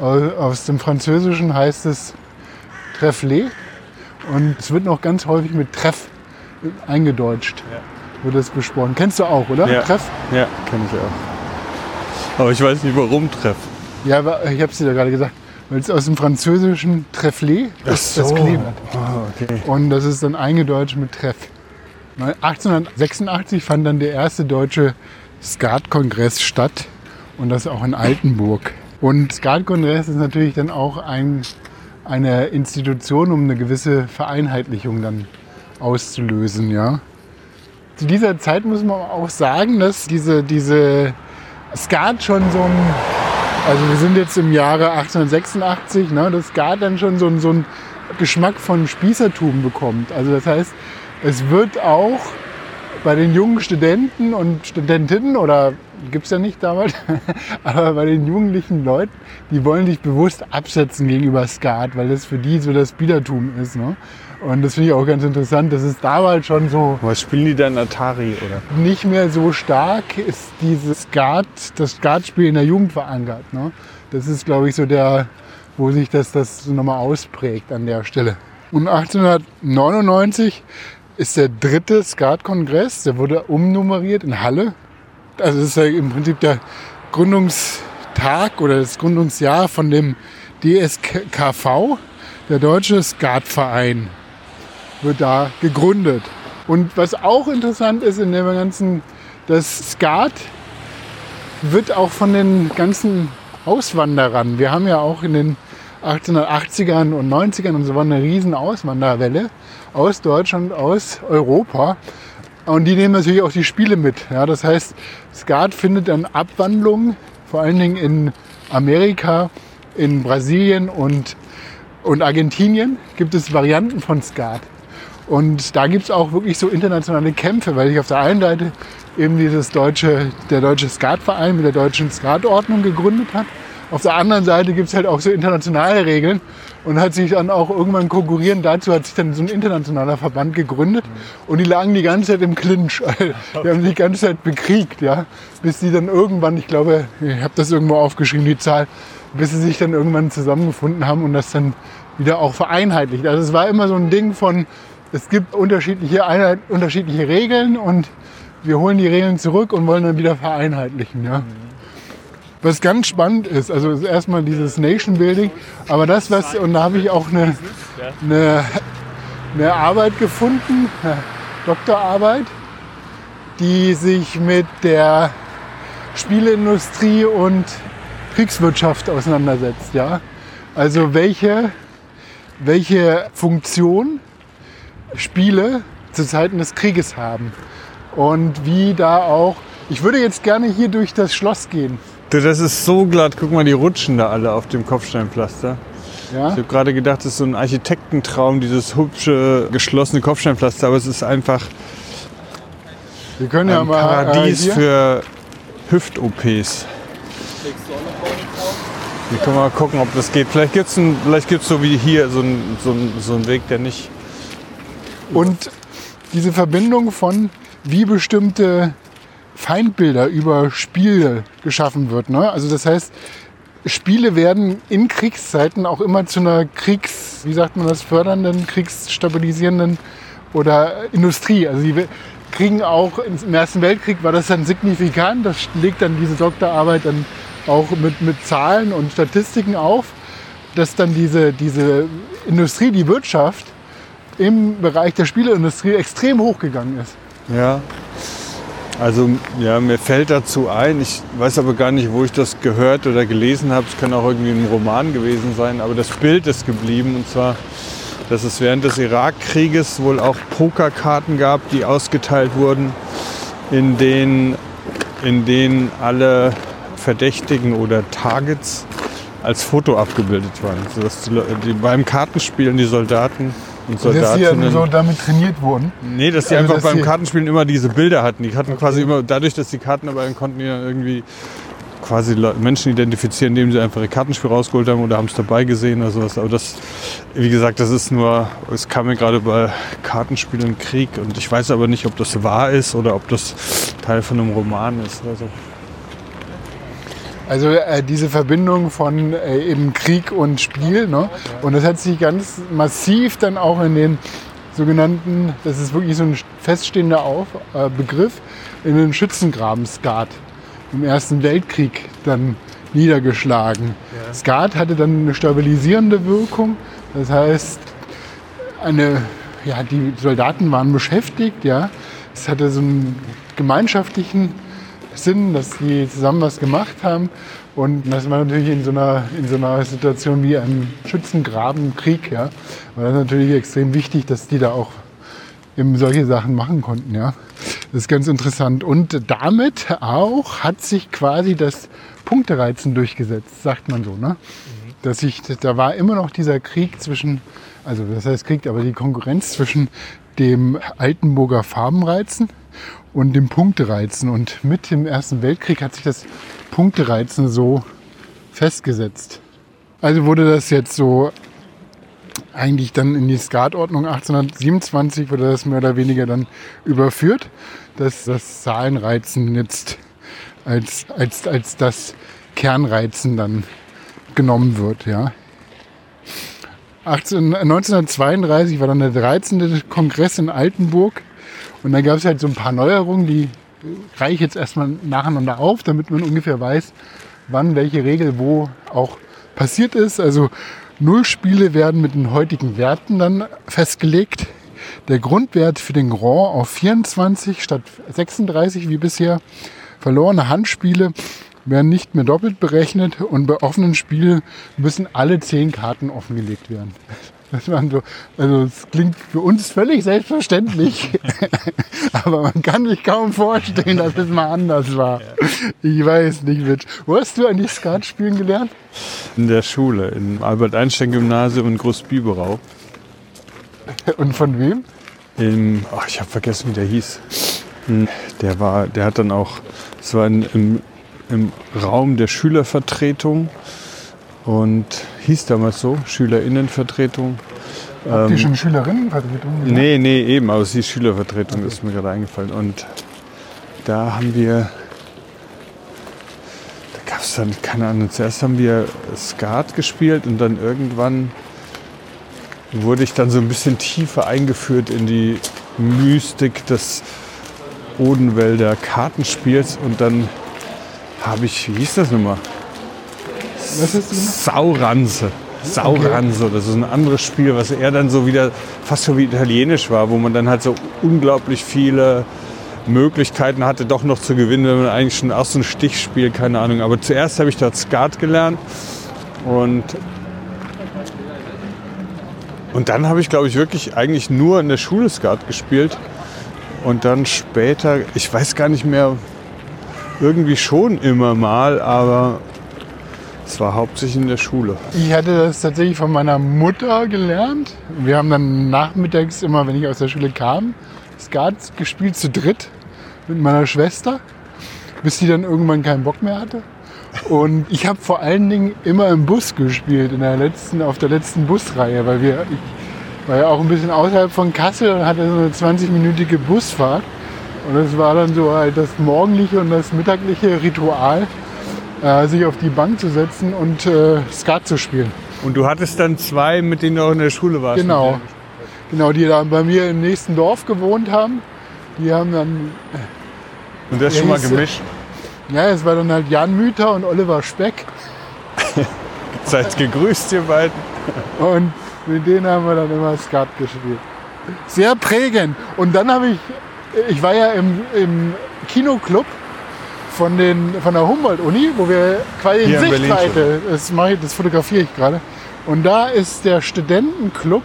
Au- Aus dem Französischen heißt es Trefflet. Und es wird noch ganz häufig mit Treff eingedeutscht. Wird das besprochen. Kennst du auch, oder? Ja. Treff? Ja, kenne ich auch. Aber ich weiß nicht, warum Treff. Ja, aber ich habe es dir ja gerade gesagt. Weil es aus dem Französischen Trefflet ist das Kleeblatt. Ah, okay. Und das ist dann eingedeutscht mit Treff. 1886 fand dann der erste deutsche Skatkongress statt und das auch in Altenburg. Und Skatkongress ist natürlich dann auch ein, eine Institution, um eine gewisse Vereinheitlichung dann auszulösen. Ja. Zu dieser Zeit muss man auch sagen, dass diese, diese Skat schon so ein also wir sind jetzt im Jahre 1886, ne, das Skat dann schon so, ein- so einen Geschmack von Spießertum bekommt. Also das heißt, es wird auch bei den jungen Studenten und Studentinnen oder gibt es ja nicht damals, (laughs) aber bei den jugendlichen Leuten, die wollen sich bewusst absetzen gegenüber Skat, weil das für die so das Biedertum ist. Ne? Und das finde ich auch ganz interessant. Das ist damals schon so Was spielen die dann Atari oder? nicht mehr so stark ist dieses Skat, das Skatspiel in der Jugend verankert. Ne? Das ist, glaube ich, so der, wo sich das, das so nochmal ausprägt an der Stelle. Und 1899 ist der dritte Skatkongress, der wurde umnummeriert in Halle. Also das ist ja im Prinzip der Gründungstag oder das Gründungsjahr von dem DSKV, der Deutsche Skatverein wird da gegründet. Und was auch interessant ist in dem ganzen, das Skat wird auch von den ganzen Auswanderern, wir haben ja auch in den 1880ern und 90ern und so war eine riesen Auswanderwelle aus Deutschland, aus Europa. Und die nehmen natürlich auch die Spiele mit. Ja, das heißt, Skat findet dann Abwandlung, vor allen Dingen in Amerika, in Brasilien und, und Argentinien gibt es Varianten von Skat. Und da gibt es auch wirklich so internationale Kämpfe, weil sich auf der einen Seite eben dieses deutsche, der deutsche Skatverein mit der deutschen Skatordnung gegründet hat. Auf der anderen Seite gibt es halt auch so internationale Regeln und hat sich dann auch irgendwann konkurrierend dazu hat sich dann so ein internationaler Verband gegründet und die lagen die ganze Zeit im Clinch. (laughs) Die haben sich die ganze Zeit bekriegt, ja, bis die dann irgendwann, ich glaube, ich habe das irgendwo aufgeschrieben, die Zahl, bis sie sich dann irgendwann zusammengefunden haben und das dann wieder auch vereinheitlicht. Also es war immer so ein Ding von, es gibt unterschiedliche, Einheit, unterschiedliche Regeln und wir holen die Regeln zurück und wollen dann wieder vereinheitlichen. Ja. Was ganz spannend ist, also ist erstmal dieses Nation Building, aber das, was, und da habe ich auch eine, eine, eine Arbeit gefunden, eine Doktorarbeit, die sich mit der Spieleindustrie und Kriegswirtschaft auseinandersetzt. Ja? Also welche, welche Funktion Spiele zu Zeiten des Krieges haben. Und wie da auch. Ich würde jetzt gerne hier durch das Schloss gehen. Du, das ist so glatt. Guck mal, die rutschen da alle auf dem Kopfsteinpflaster. Ja? Ich habe gerade gedacht, das ist so ein Architektentraum, dieses hübsche geschlossene Kopfsteinpflaster, aber es ist einfach Wir können ja ein mal Paradies äh, hier, für Hüft-OPs. Wir können mal gucken, ob das geht. Vielleicht gibt es vielleicht gibt's so wie hier so einen so so einen Weg, der nicht. Und diese Verbindung von wie bestimmte Feindbilder über Spiele geschaffen wird. Ne? Also das heißt, Spiele werden in Kriegszeiten auch immer zu einer Kriegs, wie sagt man das, fördernden, kriegsstabilisierenden oder Industrie. Also die kriegen auch im Ersten Weltkrieg war das dann signifikant. Das legt dann diese Doktorarbeit dann auch mit, mit Zahlen und Statistiken auf, dass dann diese, diese Industrie, die Wirtschaft im Bereich der Spieleindustrie extrem hochgegangen ist. Ja. Also ja, mir fällt dazu ein, ich weiß aber gar nicht, wo ich das gehört oder gelesen habe. Es kann auch irgendwie ein Roman gewesen sein, aber das Bild ist geblieben und zwar, dass es während des Irakkrieges wohl auch Pokerkarten gab, die ausgeteilt wurden, in denen, in denen alle Verdächtigen oder Targets als Foto abgebildet waren. Sodass die, die beim Kartenspielen die Soldaten und Dass die Soldatinnen ja so damit trainiert wurden. Nee, dass die Also, einfach dass beim Kartenspielen immer diese Bilder hatten. Die hatten quasi immer, dadurch, dass die Karten dabei waren, konnten dann irgendwie quasi Menschen identifizieren, indem sie einfach ihr Kartenspiel rausgeholt haben oder haben es dabei gesehen oder sowas. Aber das, wie gesagt, das ist nur, es kam mir gerade bei Kartenspielen Krieg und ich weiß aber nicht, ob das wahr ist oder ob das Teil von einem Roman ist. Also, Also äh, diese Verbindung von äh, eben Krieg und Spiel. Ne? Und das hat sich ganz massiv dann auch in den sogenannten, das ist wirklich so ein feststehender Auf, äh, Begriff, in den Schützengraben-Skat im Ersten Weltkrieg dann niedergeschlagen. Skat hatte dann eine stabilisierende Wirkung. Das heißt, eine, ja, die Soldaten waren beschäftigt, ja. Es hatte so einen gemeinschaftlichen Sinn, dass die zusammen was gemacht haben. Und das war natürlich in so einer, in so einer Situation wie einem Schützengrabenkrieg, ja. War das natürlich extrem wichtig, dass die da auch eben solche Sachen machen konnten, ja. Das ist ganz interessant. Und damit auch hat sich quasi das Punktereizen durchgesetzt, sagt man so, ne? Dass ich, da war immer noch dieser Krieg zwischen, also das heißt Krieg, aber die Konkurrenz zwischen dem Altenburger Farbenreizen und dem Punktereizen. Und mit dem Ersten Weltkrieg hat sich das Punktereizen so festgesetzt. Also wurde das jetzt so eigentlich dann in die Skatordnung 1827 wurde das mehr oder weniger dann überführt, dass das Zahlenreizen jetzt als, als, als das Kernreizen dann genommen wird. Ja. 18, 1932 war dann der 13. Kongress in Altenburg und da gab es halt so ein paar Neuerungen, die reiche ich jetzt erstmal nacheinander auf, damit man ungefähr weiß, wann welche Regel wo auch passiert ist. Also Nullspiele werden mit den heutigen Werten dann festgelegt. Der Grundwert für den Grand auf 24 statt 36 wie bisher. Verlorene Handspiele werden nicht mehr doppelt berechnet und bei offenen Spielen müssen alle zehn Karten offengelegt werden. (laughs) Das waren so, also es klingt für uns völlig selbstverständlich, (laughs) aber man kann sich kaum vorstellen, dass es mal anders war. Ich weiß nicht, Mitch. Wo hast du eigentlich Skat spielen gelernt? in der Schule, im Albert-Einstein-Gymnasium in Großbiberau. Und von wem? Im, ach, ich habe vergessen, wie der hieß. Hm, Der war, der hat dann auch, es war in, im, im Raum der Schülervertretung und hieß damals so, Schülerinnenvertretung. Habt ihr schon Schülerinnenvertretung? gemacht? Nee, nee, eben, aber es ist die Schülervertretung, ist mir gerade eingefallen. Und da haben wir, da gab es dann, keine Ahnung, zuerst haben wir Skat gespielt und dann irgendwann wurde ich dann so ein bisschen tiefer eingeführt in die Mystik des Odenwälder Kartenspiels und dann habe ich, wie hieß das nochmal? Was hast du gemacht? Sauranze. Sauranze, das ist ein anderes Spiel, was eher dann so wieder fast so wie italienisch war, wo man dann halt so unglaublich viele Möglichkeiten hatte, doch noch zu gewinnen, wenn man eigentlich schon so ein Stichspiel, keine Ahnung. Aber zuerst habe ich dort Skat gelernt und und dann habe ich, glaube ich, wirklich eigentlich nur in der Schule Skat gespielt. Und dann später, ich weiß gar nicht mehr, irgendwie schon immer mal, aber zwar hauptsächlich in der Schule. Ich hatte das tatsächlich von meiner Mutter gelernt. Wir haben dann nachmittags immer, wenn ich aus der Schule kam, Skat gespielt zu dritt mit meiner Schwester, bis sie dann irgendwann keinen Bock mehr hatte. Und ich habe vor allen Dingen immer im Bus gespielt, in der letzten, auf der letzten Busreihe, weil wir, ich war ja auch ein bisschen außerhalb von Kassel und hatte so eine 20-minütige Busfahrt. Und das war dann so halt das morgendliche und das mittagliche Ritual, äh, sich auf die Bank zu setzen und äh, Skat zu spielen. Und du hattest dann zwei, mit denen du auch in der Schule warst. Genau. Genau, die da bei mir im nächsten Dorf gewohnt haben. Die haben dann, Und das Ja, schon mal hieß- gemischt. ja, es war dann halt Jan Müther und Oliver Speck. (laughs) Seid gegrüßt, ihr beiden. Und mit denen haben wir dann immer Skat gespielt. Sehr prägend. Und dann habe ich, ich war ja im, im Kinoclub von, den, von der Humboldt-Uni, wo wir quasi in Sichtweite, das, mache ich, das fotografiere ich gerade. Und da ist der Studentenclub,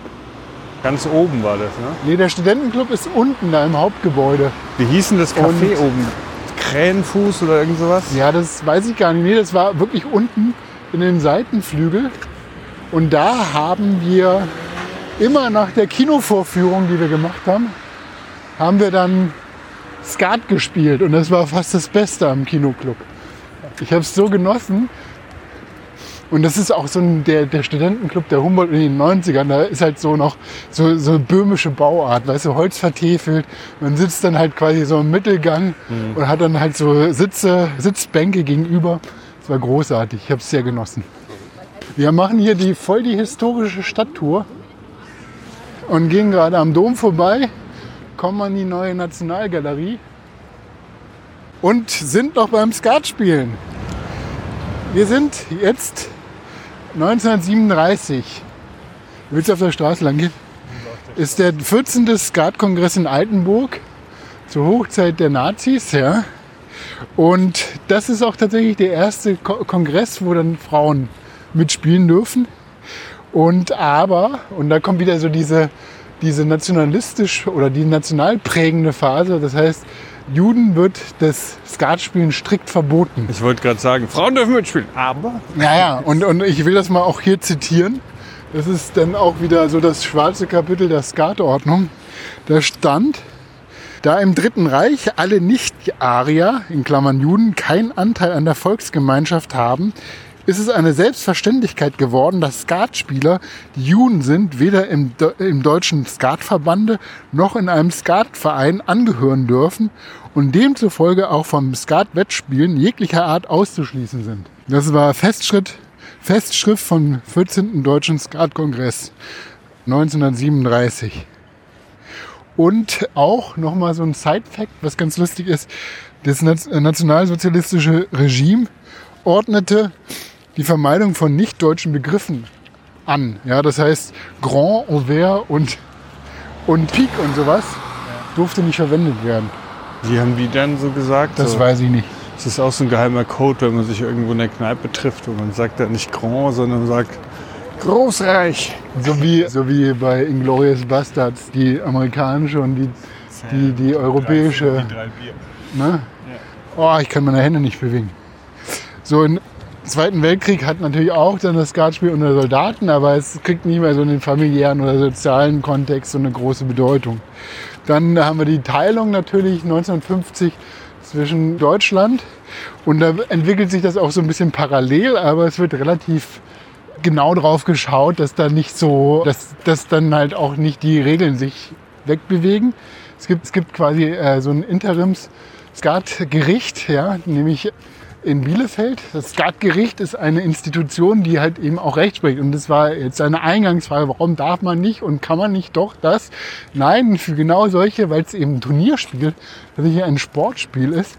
Ganz oben war das, ne? nee, der Studentenclub ist unten da im Hauptgebäude. Wie hieß denn das Café Und- oben? Krähenfuß oder irgend sowas? Ja, das weiß ich gar nicht. Nee, das war wirklich unten in den Seitenflügel. Und da haben wir immer nach der Kinovorführung, die wir gemacht haben, haben wir dann Skat gespielt. Und das war fast das Beste am Kinoclub. Ich habe es so genossen. Und das ist auch so ein, der, der Studentenclub der Humboldt in den 90ern, da ist halt so noch so, so eine böhmische Bauart, weißt du, Holz vertefelt. Man sitzt dann halt quasi so im Mittelgang und hat dann halt so Sitze, Sitzbänke gegenüber. Das war großartig, ich habe es sehr genossen. Wir machen hier die, voll die historische Stadttour und gehen gerade am Dom vorbei, kommen an die neue Nationalgalerie und sind noch beim Skatspielen. Wir sind jetzt 1937. Willst du auf der Straße lang gehen? Ist der 14. Skatkongress in Altenburg zur Hochzeit der Nazis, ja. Und das ist auch tatsächlich der erste Ko Kongress, wo dann Frauen mitspielen dürfen. Und aber, und da kommt wieder so diese, diese nationalistisch oder die national prägende Phase, das heißt, Juden wird das Skatspielen strikt verboten. Ich wollte gerade sagen, Frauen dürfen mitspielen, aber Naja, und, und ich will das mal auch hier zitieren. Das ist dann auch wieder so das schwarze Kapitel der Skatordnung. Da stand, da im Dritten Reich alle Nicht-Arier, in Klammern Juden, keinen Anteil an der Volksgemeinschaft haben, ist es eine Selbstverständlichkeit geworden, dass Skatspieler, die Juden sind, weder im, im deutschen Skatverbande noch in einem Skatverein angehören dürfen und demzufolge auch vom Skat-Wettspielen jeglicher Art auszuschließen sind. Das war Festschritt, Festschrift vom 14. Deutschen Skatkongress 1937. Und auch nochmal so ein Side-Fact, was ganz lustig ist, das Naz- nationalsozialistische Regime ordnete die Vermeidung von nicht-deutschen Begriffen an. Ja, das heißt, Grand, Auvert und, und Pik und sowas durfte nicht verwendet werden. wie haben die dann so gesagt? Das so, weiß ich nicht. das ist auch so ein geheimer Code, wenn man sich irgendwo in der Kneipe trifft und man sagt dann nicht Grand, sondern sagt Großreich. So wie, so wie bei Inglourious Bastards, die amerikanische und die, die, die europäische. Ne? Oh, ich kann meine Hände nicht bewegen. So, im Zweiten Weltkrieg hat natürlich auch dann das Skatspiel unter Soldaten, aber es kriegt nicht mehr so in den familiären oder sozialen Kontext so eine große Bedeutung. Dann haben wir die Teilung natürlich 1950 zwischen Deutschland und da entwickelt sich das auch so ein bisschen parallel, aber es wird relativ genau drauf geschaut, dass da nicht so, dass, dass dann halt auch nicht die Regeln sich wegbewegen. Es gibt, es gibt quasi äh, so ein Interims-Skatgericht, ja, nämlich in Bielefeld. Das Skatgericht ist eine Institution, die halt eben auch Recht spricht. Und das war jetzt eine Eingangsfrage, warum darf man nicht und kann man nicht doch das? Nein, für genau solche, weil es eben ein Turnierspiel, tatsächlich ein Sportspiel ist,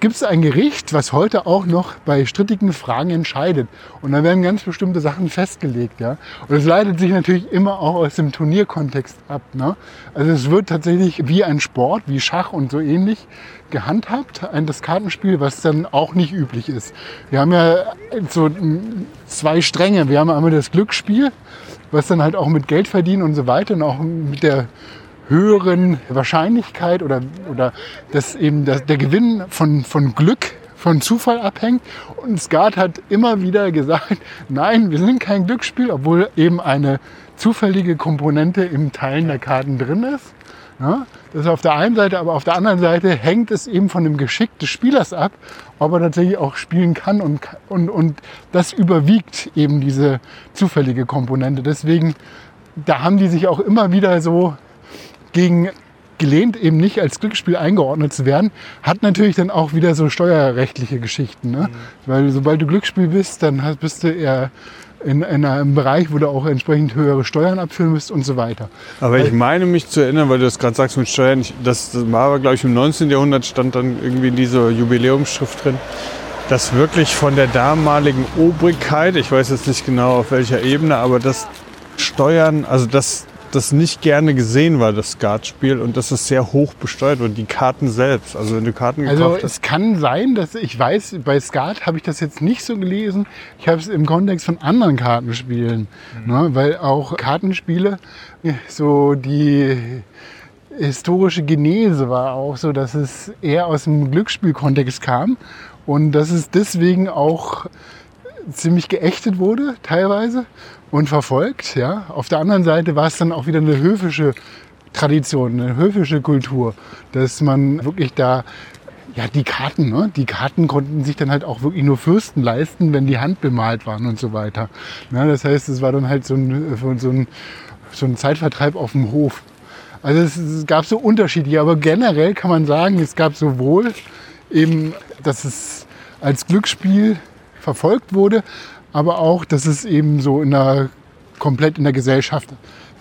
gibt es ein Gericht, was heute auch noch bei strittigen Fragen entscheidet. Und da werden ganz bestimmte Sachen festgelegt. Ja? Und es leitet sich natürlich immer auch aus dem Turnierkontext ab. Ne? Also es wird tatsächlich wie ein Sport, wie Schach und so ähnlich gehandhabt, ein das Kartenspiel, was dann auch nicht üblich ist. Wir haben ja so zwei Stränge. Wir haben einmal das Glücksspiel, was dann halt auch mit Geld verdienen und so weiter und auch mit der höheren Wahrscheinlichkeit oder, oder dass eben das, der Gewinn von, von Glück von Zufall abhängt. Und Skat hat immer wieder gesagt, (laughs) nein, wir sind kein Glücksspiel, obwohl eben eine zufällige Komponente im Teilen der Karten drin ist. Ja, das ist auf der einen Seite, aber auf der anderen Seite hängt es eben von dem Geschick des Spielers ab, ob er tatsächlich auch spielen kann und, und, und das überwiegt eben diese zufällige Komponente. Deswegen, da haben die sich auch immer wieder so gegen gelehnt, eben nicht als Glücksspiel eingeordnet zu werden, hat natürlich dann auch wieder so steuerrechtliche Geschichten. Ne? Mhm. Weil sobald du Glücksspiel bist, dann bist du eher in, in, einem Bereich, wo du auch entsprechend höhere Steuern abführen müsst und so weiter. Aber ich meine mich zu erinnern, weil du das gerade sagst mit Steuern, das war aber, glaube ich, im 19. Jahrhundert stand dann irgendwie in dieser Jubiläumsschrift drin, dass wirklich von der damaligen Obrigkeit, ich weiß jetzt nicht genau auf welcher Ebene, aber das Steuern, also das das nicht gerne gesehen war, das Skatspiel, und dass es sehr hoch besteuert wird. Die Karten selbst, also wenn du Karten also gekauft hast. Es kann sein, dass ich weiß, bei Skat habe ich das jetzt nicht so gelesen. Ich habe es im Kontext von anderen Kartenspielen, mhm. ne, weil auch Kartenspiele so die historische Genese war auch so, dass es eher aus dem Glücksspielkontext kam und dass es deswegen auch ziemlich geächtet wurde teilweise und verfolgt. Ja. Auf der anderen Seite war es dann auch wieder eine höfische Tradition, eine höfische Kultur, dass man wirklich da ja, die Karten, ne? die Karten konnten sich dann halt auch wirklich nur Fürsten leisten, wenn die Hand bemalt waren und so weiter. Ja, das heißt, es war dann halt so ein, so ein, so ein Zeitvertreib auf dem Hof. Also es, es, gab so Unterschiede, aber generell kann man sagen, es gab sowohl eben, dass es als Glücksspiel verfolgt wurde, aber auch, dass es eben so in der, komplett in der Gesellschaft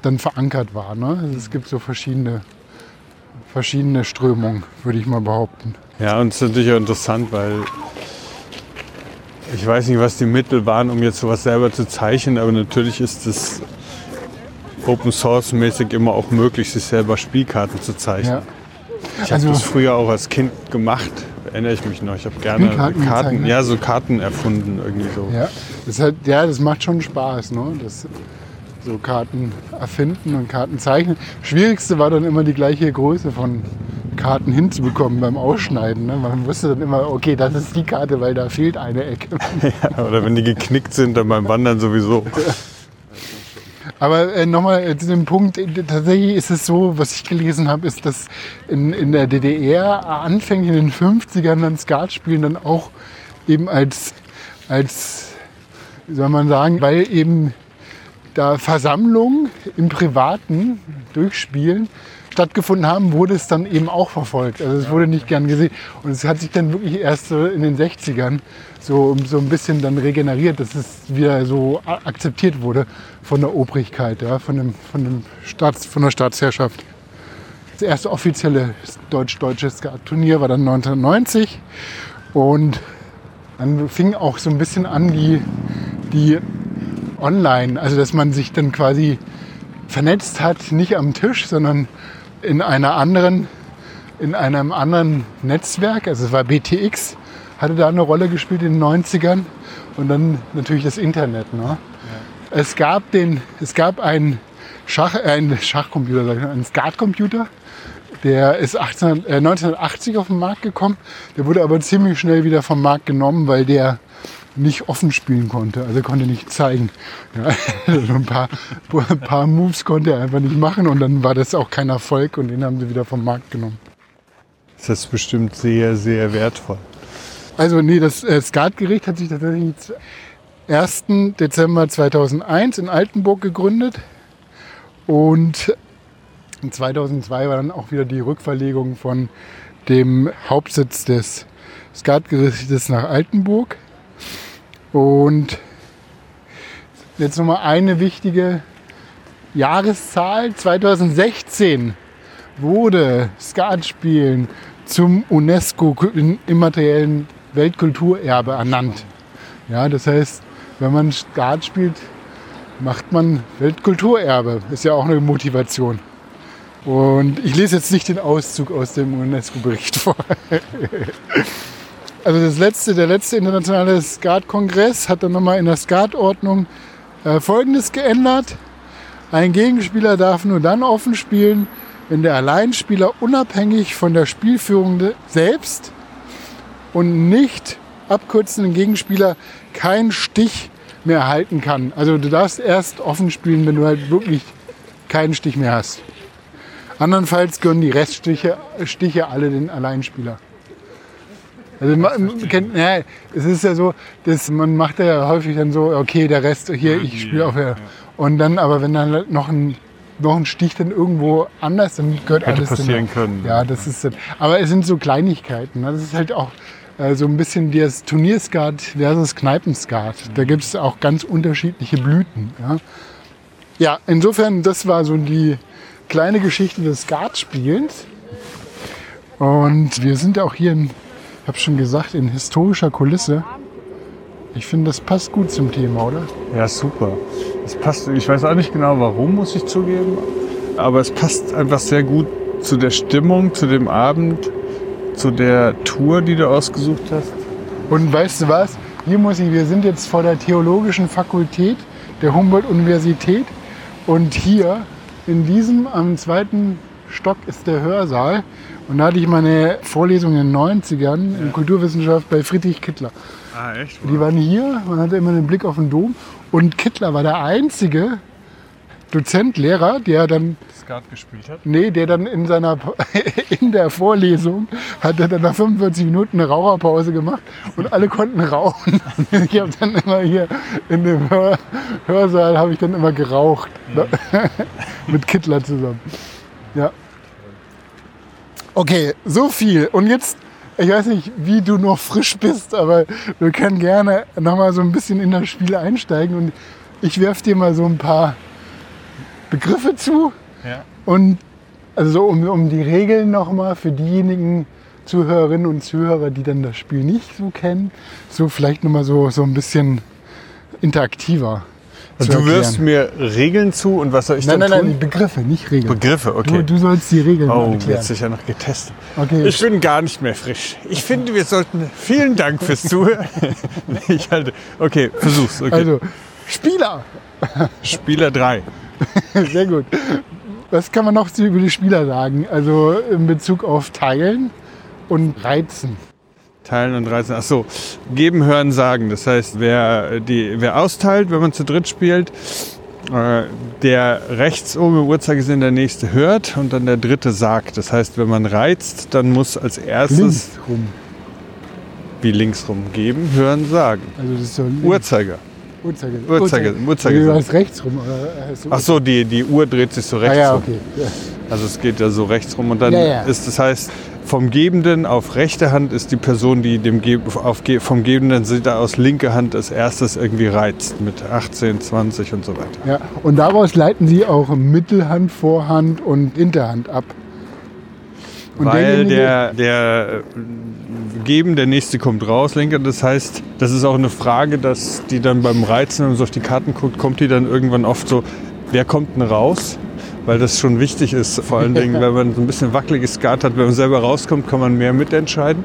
dann verankert war. Ne? Also es gibt so verschiedene, verschiedene Strömungen, würde ich mal behaupten. Ja, und es ist natürlich auch interessant, weil ich weiß nicht, was die Mittel waren, um jetzt sowas selber zu zeichnen, aber natürlich ist es Open Source mäßig immer auch möglich, sich selber Spielkarten zu zeichnen. Ja. Ich also, habe das früher auch als Kind gemacht erinnere ich mich noch. Ich habe gerne Karten, Karten ja, so Karten erfunden irgendwie so. Ja, das, hat, ja, das macht schon Spaß, ne? Das, so Karten erfinden und Karten zeichnen. Schwierigste war dann immer die gleiche Größe von Karten hinzubekommen beim Ausschneiden. Ne? Man wusste dann immer, okay, das ist die Karte, weil da fehlt eine Ecke. (laughs) ja, oder wenn die geknickt sind, dann beim Wandern sowieso. Aber äh, nochmal äh, zu dem Punkt, äh, tatsächlich ist es so, was ich gelesen habe, ist, dass in, in der DDR anfänglich in den 50ern dann Skatspielen dann auch eben als, als, wie soll man sagen, weil eben da Versammlungen im Privaten durchspielen stattgefunden haben, wurde es dann eben auch verfolgt. Also es wurde nicht gern gesehen. Und es hat sich dann wirklich erst so in den 60ern so, so ein bisschen dann regeneriert, dass es wieder so akzeptiert wurde von der Obrigkeit, ja, von, dem, von, dem Staats, von der Staatsherrschaft. Das erste offizielle deutsch-deutsche Turnier war dann 1990 und dann fing auch so ein bisschen an die, die online, also dass man sich dann quasi vernetzt hat, nicht am Tisch, sondern in einer anderen, in einem anderen Netzwerk, also es war BTX, hatte da eine Rolle gespielt in den 90ern und dann natürlich das Internet. Ne? Ja. Es gab den, es gab einen Schach, äh, einen Schachcomputer, einen Skatcomputer, der ist 18, äh, 1980 auf den Markt gekommen. Der wurde aber ziemlich schnell wieder vom Markt genommen, weil der nicht offen spielen konnte. Also konnte nicht zeigen. Ja, (laughs) also ein, paar, ein paar Moves konnte er einfach nicht machen und dann war das auch kein Erfolg und den haben sie wieder vom Markt genommen. Das ist bestimmt sehr, sehr wertvoll. Also nee, das äh, Skatgericht hat sich tatsächlich 1. Dezember 2001 in Altenburg gegründet und 2002 war dann auch wieder die Rückverlegung von dem Hauptsitz des Skatgerichtes nach Altenburg. Und jetzt nochmal eine wichtige Jahreszahl. 2016 wurde Skatspielen zum UNESCO immateriellen Weltkulturerbe ernannt. Ja, das heißt, wenn man Skat spielt, macht man Weltkulturerbe. Ist ja auch eine Motivation. Und ich lese jetzt nicht den Auszug aus dem UNESCO-Bericht (laughs) vor. also das letzte, der letzte internationale Skat-Kongress hat dann nochmal in der Skat-Ordnung äh, Folgendes geändert. Ein Gegenspieler darf nur dann offen spielen, wenn der Alleinspieler unabhängig von der Spielführung selbst und nicht abkürzenden Gegenspieler keinen Stich mehr halten kann. Also du darfst erst offen spielen, wenn du halt wirklich keinen Stich mehr hast. Andernfalls gönnen die Reststiche Stiche alle den Alleinspieler. Also man, kennt, ja, es ist ja so, dass man macht ja häufig dann so, okay, der Rest hier, ich spiele auch ja. Und dann, aber wenn dann noch ein noch ein Stich dann irgendwo anders, dann gehört Hätte alles passieren dann, können. Ja, das ist. Aber es sind so Kleinigkeiten. ne? Das ist halt auch äh, so ein bisschen das Turnierskat versus Kneipenskat. Da gibt es auch ganz unterschiedliche Blüten. Ja? ja, insofern, das war so die kleine Geschichte des Skatspielens. Und wir sind auch hier in, ich habe schon gesagt, in historischer Kulisse. Ich finde, das passt gut zum Thema, oder? Ja, super. Es passt, ich weiß auch nicht genau warum, muss ich zugeben. Aber es passt einfach sehr gut zu der Stimmung, zu dem Abend, zu der Tour, die du ausgesucht hast. Und weißt du was? Hier muss ich, wir sind jetzt vor der Theologischen Fakultät der Humboldt-Universität und hier in diesem am zweiten Stock ist der Hörsaal und da hatte ich meine Vorlesung in den 90ern in Kulturwissenschaft bei Friedrich Kittler. Ah, echt? Die waren hier, man hatte immer den Blick auf den Dom und Kittler war der einzige Dozent, Lehrer, der dann Skat gespielt hat? Nee, der dann in seiner (laughs) in der Vorlesung hat er dann nach 45 Minuten eine Raucherpause gemacht und alle konnten rauchen. (laughs) Ich habe dann immer hier in dem Hör Hörsaal habe ich dann immer geraucht ne? (laughs) mit Kittler zusammen. Ja. Okay, so viel. Und jetzt, ich weiß nicht, wie du noch frisch bist, aber wir können gerne noch mal so ein bisschen in das Spiel einsteigen und ich werfe dir mal so ein paar Begriffe zu. Ja. Und also so um, um die Regeln nochmal für diejenigen Zuhörerinnen und Zuhörer, die dann das Spiel nicht so kennen, so vielleicht nochmal so, so ein bisschen interaktiver. Also du wirfst erklären. mir Regeln zu und was soll ich Nein, dann nein, tun? nein, die Begriffe, nicht Regeln. Begriffe, okay. Du, du sollst die Regeln oh, erklären. jetzt ist ja noch getestet. Okay. Ich bin gar nicht mehr frisch. Ich finde, wir sollten. Vielen Dank fürs Zuhören. (laughs) ich halte. Okay, versuch's. Okay. Also, Spieler. Spieler 3. (laughs) Sehr gut. Was kann man noch über die Spieler sagen? Also in Bezug auf Teilen und Reizen. Teilen und reißen. Achso, geben, hören, sagen. Das heißt, wer, die, wer austeilt, wenn man zu dritt spielt, äh, der rechts oben im Uhrzeigersinn der nächste hört und dann der dritte sagt. Das heißt, wenn man reizt, dann muss als erstes Links rum. wie links rum geben, hören, sagen. Also das ist so. Uhrzeiger. Uhrzeiger. Uhrzeiger- Uhrzeiger- Du hast rechts rum. Hast du Ach so, die, die Uhr dreht sich so Ah, rechts ja, rum. okay. Ja. Also es geht ja so rechts rum und dann Ja, ja. ist das heißt vom Gebenden auf rechte Hand ist die Person, die dem Ge auf Ge vom Gebenden Seite aus linke Hand als erstes irgendwie reizt mit 18, 20 und so weiter. Ja. Und daraus leiten sie auch Mittelhand, Vorhand und Hinterhand ab. Und Weil der, der äh, Geben, der nächste kommt raus, linker. Das heißt, das ist auch eine Frage, dass die dann beim Reizen, wenn man so auf die Karten guckt, kommt die dann irgendwann oft so, wer kommt denn raus? Weil das schon wichtig ist, vor allen Dingen, (laughs) wenn man so ein bisschen wackeliges Skat hat, wenn man selber rauskommt, kann man mehr mitentscheiden.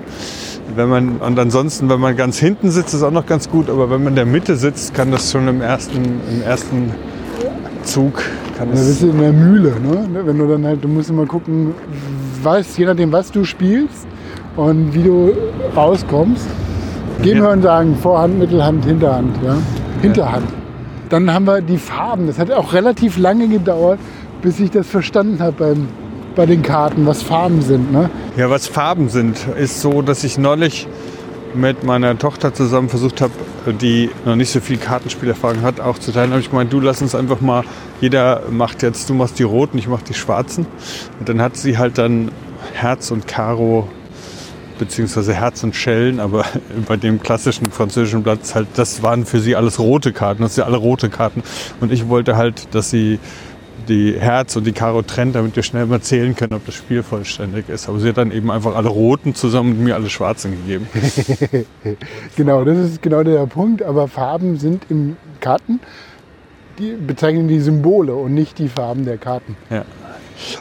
Wenn man, und ansonsten, wenn man ganz hinten sitzt, ist auch noch ganz gut, aber wenn man in der Mitte sitzt, kann das schon im ersten, im ersten Zug, kann es bist du in der Mühle, ne? Wenn du dann halt, du musst immer gucken, was, je nachdem, was du spielst und wie du rauskommst. Geben, Ja. hören, sagen, Vorhand, Mittelhand, Hinterhand, ja? Hinterhand. Dann haben wir die Farben. Das hat auch relativ lange gedauert, bis ich das verstanden habe beim, bei den Karten, was Farben sind, ne? Ja, was Farben sind, ist so, dass ich neulich mit meiner Tochter zusammen versucht habe, die noch nicht so viel Kartenspielerfahrung hat, auch zu teilen. habe ich gemeint, du lass uns einfach mal, jeder macht jetzt, du machst die roten, ich mach die schwarzen. Und dann hat sie halt dann Herz und Karo beziehungsweise Herz und Schellen, aber (laughs) bei dem klassischen französischen Blatt ist halt, das waren für sie alles rote Karten, das sind alle rote Karten. Und ich wollte halt, dass sie die Herz und die Karo trennt, damit wir schnell mal zählen können, ob das Spiel vollständig ist. Aber sie hat dann eben einfach alle roten zusammen und mir alle schwarzen gegeben. (laughs) Genau, das ist genau der Punkt. Aber Farben sind im Karten, die bezeichnen die Symbole und nicht die Farben der Karten. Ja.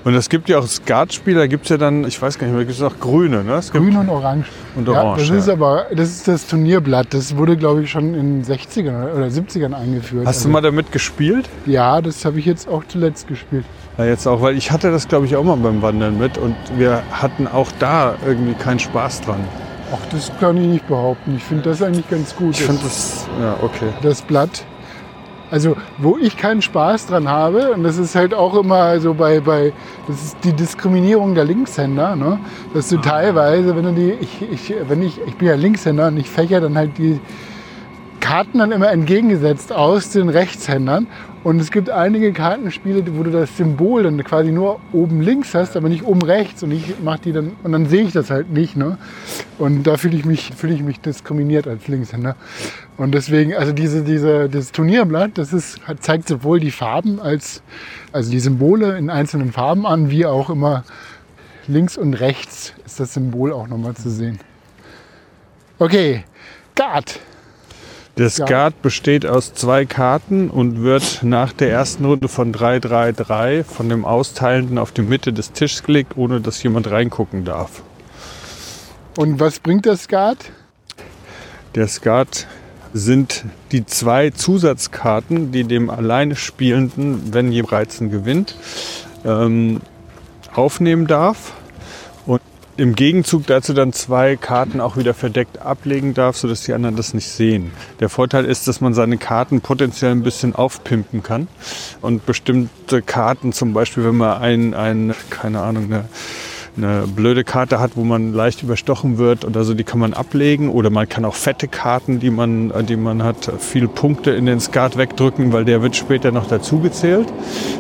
Und es gibt ja auch Skatspieler, da gibt es ja dann, ich weiß gar nicht mehr, gibt es auch grüne, ne? Es Grün und Orange. Und Ja, Orange, das ist ja. aber das ist das Turnierblatt. Das wurde, glaube ich, schon in den 60ern oder 70ern eingeführt. Hast du Also, mal damit gespielt? Ja, das habe ich jetzt auch zuletzt gespielt. Ja, jetzt auch, weil ich hatte das, glaube ich, auch mal beim Wandern mit und wir hatten auch da irgendwie keinen Spaß dran. Ach, das kann ich nicht behaupten. Ich finde das eigentlich ganz gut. Ich finde das, ja, okay. das Blatt. Also, wo ich keinen Spaß dran habe, und das ist halt auch immer so bei, bei das ist die Diskriminierung der Linkshänder, ne? dass du teilweise, wenn du die, ich, ich, wenn ich, ich bin ja Linkshänder und ich fächer dann halt die Karten dann immer entgegengesetzt aus den Rechtshändern. Und es gibt einige Kartenspiele, wo du das Symbol dann quasi nur oben links hast, aber nicht oben rechts. Und ich mach die dann, und dann sehe ich das halt nicht. Ne? Und da fühle ich mich, ich mich diskriminiert als Linkshänder. Und deswegen, also diese, diese, das Turnierblatt, das ist, zeigt sowohl die Farben als, also die Symbole in einzelnen Farben an, wie auch immer links und rechts ist das Symbol auch nochmal zu sehen. Okay, Guard. Der Ja. Skat besteht aus zwei Karten und wird nach der ersten Runde von 3-3-3 von dem Austeilenden auf die Mitte des Tisches gelegt, ohne dass jemand reingucken darf. Und was bringt das Skat? Der Skat sind die zwei Zusatzkarten, die dem alleine Spielenden, wenn jeweils ein gewinnt, ähm, aufnehmen darf. Im Gegenzug dazu dann zwei Karten auch wieder verdeckt ablegen darf, sodass die anderen das nicht sehen. Der Vorteil ist, dass man seine Karten potenziell ein bisschen aufpimpen kann. Und bestimmte Karten, zum Beispiel, wenn man ein, ein keine Ahnung, eine eine blöde Karte hat, wo man leicht überstochen wird oder so, die kann man ablegen. Oder man kann auch fette Karten, die man, die man hat, viel Punkte in den Skat wegdrücken, weil der wird später noch dazugezählt,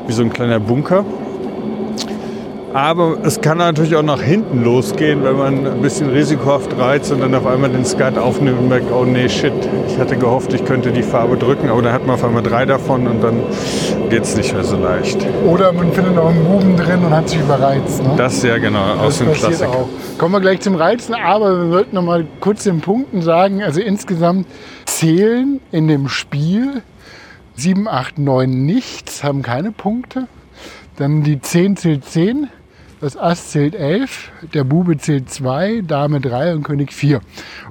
wie so ein kleiner Bunker. Aber es kann natürlich auch nach hinten losgehen, wenn man ein bisschen risikohaft reizt und dann auf einmal den Skat aufnimmt und merkt, oh nee, shit, ich hatte gehofft, ich könnte die Farbe drücken, aber dann hat man auf einmal drei davon und dann geht es nicht mehr so leicht. Oder man findet noch einen Buben drin und hat sich überreizt. Ne? Das ja genau aus dem Klassiker. auch. Kommen wir gleich zum Reizen, aber wir sollten noch mal kurz den Punkten sagen. Also insgesamt zählen in dem Spiel 7, 8, 9 nichts, haben keine Punkte. Dann die 10 zählt 10, das Ass zählt 11, der Bube zählt 2, Dame 3 und König 4.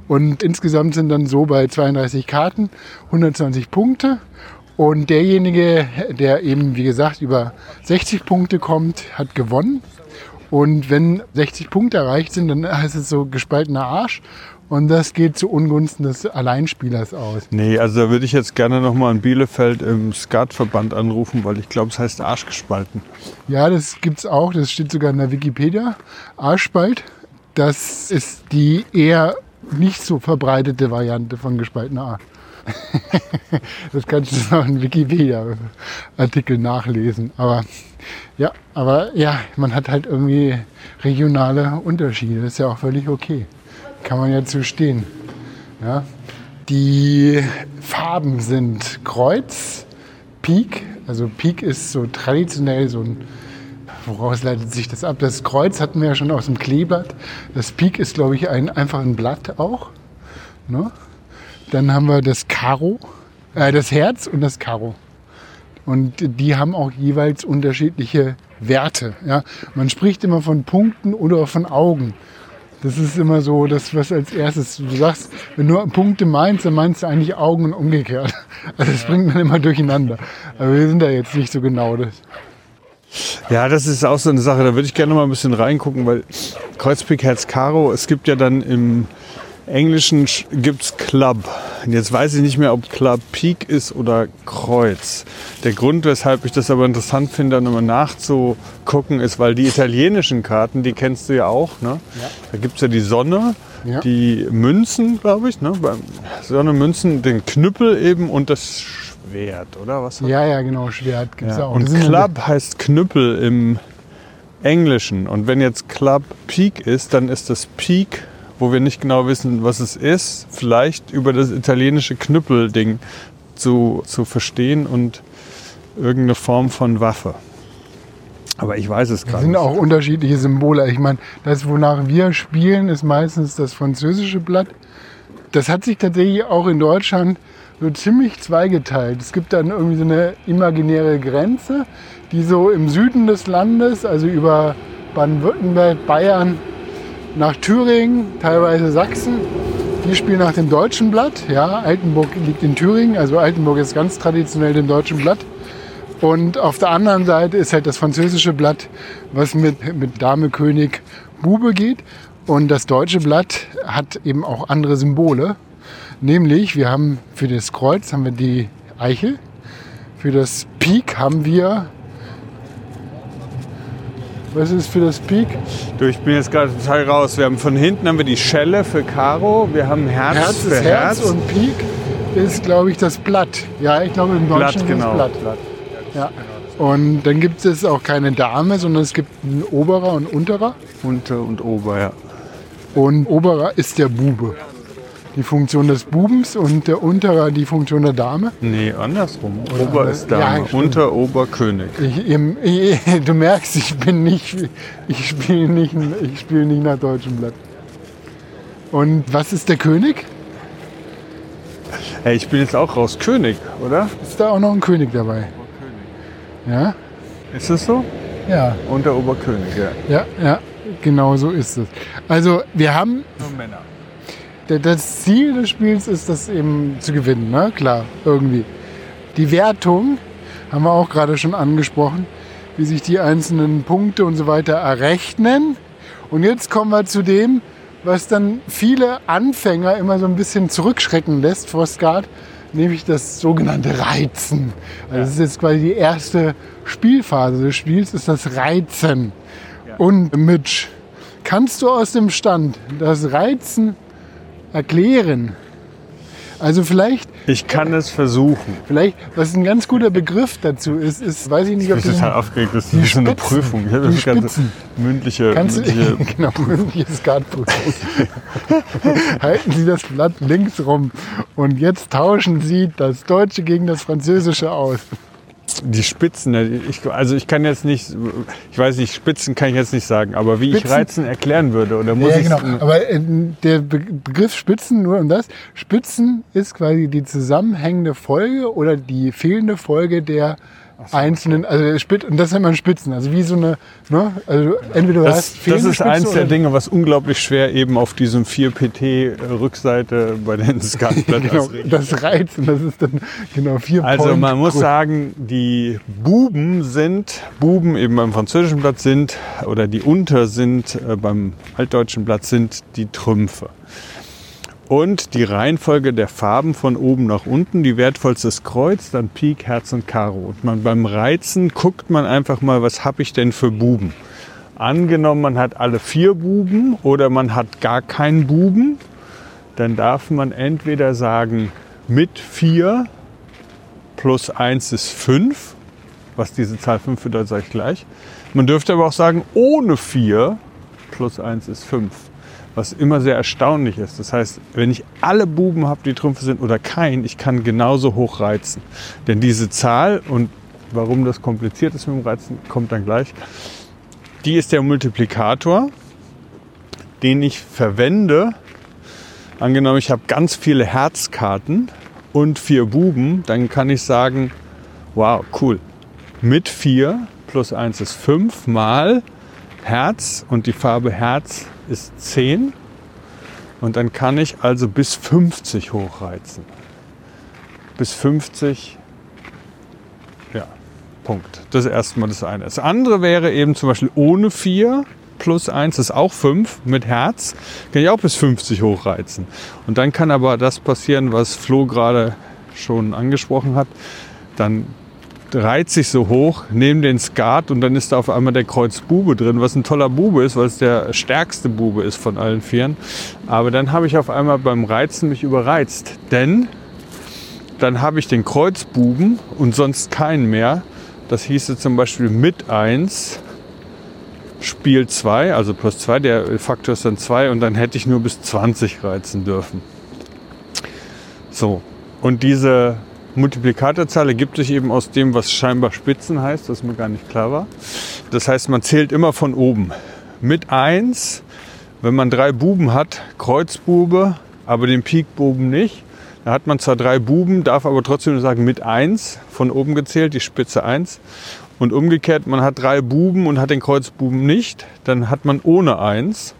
Und insgesamt sind dann so bei 32 Karten 120 Punkte. Und derjenige, der eben, wie gesagt, über 60 Punkte kommt, hat gewonnen. Und wenn 60 Punkte erreicht sind, dann (laughs) heißt es so gespaltener Arsch. Und das geht zu Ungunsten des Alleinspielers aus. Nee, also da würde ich jetzt gerne nochmal in Bielefeld im Skatverband anrufen, weil ich glaube, es heißt Arschgespalten. Ja, das gibt's auch. Das steht sogar in der Wikipedia. Arschspalt. Das ist die eher nicht so verbreitete Variante von gespaltener Arsch. (laughs) das kannst du noch in Wikipedia-Artikel nachlesen. Aber ja, aber ja, man hat halt irgendwie regionale Unterschiede. Das ist ja auch völlig okay. Kann man ja zu stehen. Ja. Die Farben sind Kreuz, Pik. Also Pik ist so traditionell so ein Woraus leitet sich das ab? Das Kreuz hatten wir ja schon aus dem Kleeblatt. Das Pik ist, glaube ich, ein, einfach ein Blatt auch. Ne? Dann haben wir das Karo, äh, das Herz und das Karo. Und die haben auch jeweils unterschiedliche Werte. Ja? Man spricht immer von Punkten oder von Augen. Das ist immer so das, was als erstes du sagst. Wenn du Punkte meinst, dann meinst du eigentlich Augen und umgekehrt. (laughs) Also das bringt man immer durcheinander. Aber wir sind da jetzt nicht so genau. Das. Ja, das ist auch so eine Sache, da würde ich gerne mal ein bisschen reingucken, weil Kreuzpik, Herz, Karo, es gibt ja dann im Englischen gibt es Club. Und jetzt weiß ich nicht mehr, ob Club Pik ist oder Kreuz. Der Grund, weshalb ich das aber interessant finde, nochmal nachzugucken, ist, weil die italienischen Karten, die kennst du ja auch. Ne? Ja. Da gibt es ja die Sonne, Ja. die Münzen, glaube ich. Ne? Sonne, Münzen, den Knüppel eben und das Schwert, oder was? Ja, ja, genau, Schwert gibt es Ja, auch. und Club heißt Knüppel im Englischen. Und wenn jetzt Club Peak ist, dann ist das Peak, wo wir nicht genau wissen, was es ist, vielleicht über das italienische Knüppelding zu, zu verstehen und irgendeine Form von Waffe. Aber ich weiß es gerade sind nicht. auch unterschiedliche Symbole. Ich meine, das, wonach wir spielen, ist meistens das französische Blatt. Das hat sich tatsächlich auch in Deutschland so ziemlich zweigeteilt. Es gibt dann irgendwie so eine imaginäre Grenze, die so im Süden des Landes, also über Baden-Württemberg, Bayern, nach Thüringen, teilweise Sachsen, die spielen nach dem deutschen Blatt. Ja, Altenburg liegt in Thüringen, also Altenburg ist ganz traditionell dem deutschen Blatt. Und auf der anderen Seite ist halt das französische Blatt, was mit, mit Dame, König, Bube geht. Und das deutsche Blatt hat eben auch andere Symbole. Nämlich, wir haben für das Kreuz haben wir die Eichel, für das Pik haben wir. Was ist für das Pik? Du, ich bin jetzt gerade total raus. Wir haben von hinten haben wir die Schelle für Karo, wir haben Herz, Herz für ist Herz, und Pik ist, glaube ich, das Blatt. Ja, ich glaube im Blatt, Deutschen ist genau. es Blatt. Ja. Und dann gibt es auch keine Dame, sondern es gibt einen Oberer und Unterer. Unter und Ober, ja. Und Oberer ist der Bube. Die Funktion des Bubens und der Unterer die Funktion der Dame. Nee, andersrum. Oder Ober anders. ist Dame, Ja, stimmt. Unter Ober König. Ich, im- ich, du merkst, ich bin nicht, ich spiele nicht, ich spiele nicht nach deutschem Blatt. Und was ist der König? Hey, ich bin jetzt auch raus. König, oder? Ist da auch noch ein König dabei? Ja, Ist es so? ja, Unter Ober König, ja. ja, ja, genau so ist es. Also wir haben Nur Männer. Das Ziel des Spiels ist, das eben zu gewinnen, ne? Klar, irgendwie. Die Wertung haben wir auch gerade schon angesprochen, wie sich die einzelnen Punkte und so weiter errechnen. Und jetzt kommen wir zu dem, was dann viele Anfänger immer so ein bisschen zurückschrecken lässt vor Skat, nämlich das sogenannte Reizen. Also das ist jetzt quasi die erste Spielphase des Spiels, ist das Reizen. Und Mitch, kannst du aus dem Stand das Reizen erklären? Also vielleicht, Ich kann es versuchen. vielleicht, was ein ganz guter Begriff dazu ist, ist, weiß ich nicht, ob Ich du bin total aufgeregt. (laughs) Das ist so eine. Prüfung. Ich Die das ganze Spitzen. mündliche. Kannst du, mündliche (laughs) genau, mündliche Skatprüfung. (laughs) Halten Sie das Blatt links rum und jetzt tauschen Sie das Deutsche gegen das Französische aus. Die Spitzen, ne, ich, also ich kann jetzt nicht, ich weiß nicht, Spitzen kann ich jetzt nicht sagen, aber wie ich Spitzen? Reizen erklären würde, oder muss Ja, ich genau. Aber äh, der Be Begriff Spitzen, nur um das, Spitzen ist quasi die zusammenhängende Folge oder die fehlende Folge der einzelnen, also und das nennt man Spitzen, also wie so eine, ne, also entweder du das, hast das ist Spitze eins der Dinge, was unglaublich schwer eben auf diesem 4PT-Rückseite bei den (laughs) Skatblatt Genau, das Reizen, das ist dann genau vier Also Point man muss Größe. sagen, die Buben sind, Buben eben beim französischen Blatt sind, oder die Unter sind äh, beim altdeutschen Blatt sind die Trümpfe. Und die Reihenfolge der Farben von oben nach unten, die wertvollste ist Kreuz, dann Pik, Herz und Karo. Und man, beim Reizen guckt man einfach mal, was habe ich denn für Buben. Angenommen, man hat alle vier Buben oder man hat gar keinen Buben, dann darf man entweder sagen, mit vier plus 1 ist 5. Was diese Zahl 5 bedeutet, sage ich gleich. Man dürfte aber auch sagen, ohne 4 plus 1 ist 5. Was immer sehr erstaunlich ist. Das heißt, wenn ich alle Buben habe, die Trümpfe sind oder kein, ich kann genauso hoch reizen. Denn diese Zahl und warum das kompliziert ist mit dem Reizen, kommt dann gleich. Die ist der Multiplikator, den ich verwende. Angenommen, ich habe ganz viele Herzkarten und vier Buben, dann kann ich sagen, wow, cool. Mit 4 plus 1 ist 5 mal Herz und die Farbe Herz ist 10. Und dann kann ich also bis 50 hochreizen. Bis 50, ja, Punkt. Das ist erstmal das eine. Das andere wäre eben zum Beispiel ohne 4 plus 1 ist auch 5 mit Herz. Kann ich auch bis 50 hochreizen. Und dann kann aber das passieren, was Flo gerade schon angesprochen hat. Dann reizt sich so hoch, neben den Skat und dann ist da auf einmal der Kreuz Bube drin, was ein toller Bube ist, weil es der stärkste Bube ist von allen Vieren. Aber dann habe ich auf einmal beim Reizen mich überreizt, denn dann habe ich den Kreuzbuben und sonst keinen mehr. Das hieße zum Beispiel mit 1 Spiel 2, also plus 2, der Faktor ist dann 2 und dann hätte ich nur bis 20 reizen dürfen. So, und diese Multiplikatorzahl ergibt sich eben aus dem, was scheinbar Spitzen heißt, das mir gar nicht klar war. Das heißt, man zählt immer von oben. Mit 1, wenn man drei Buben hat, Kreuzbube, aber den Pikbuben nicht, da hat man zwar drei Buben, darf aber trotzdem sagen mit 1, von oben gezählt, die Spitze 1. Und umgekehrt, man hat drei Buben und hat den Kreuzbuben nicht, dann hat man ohne 1.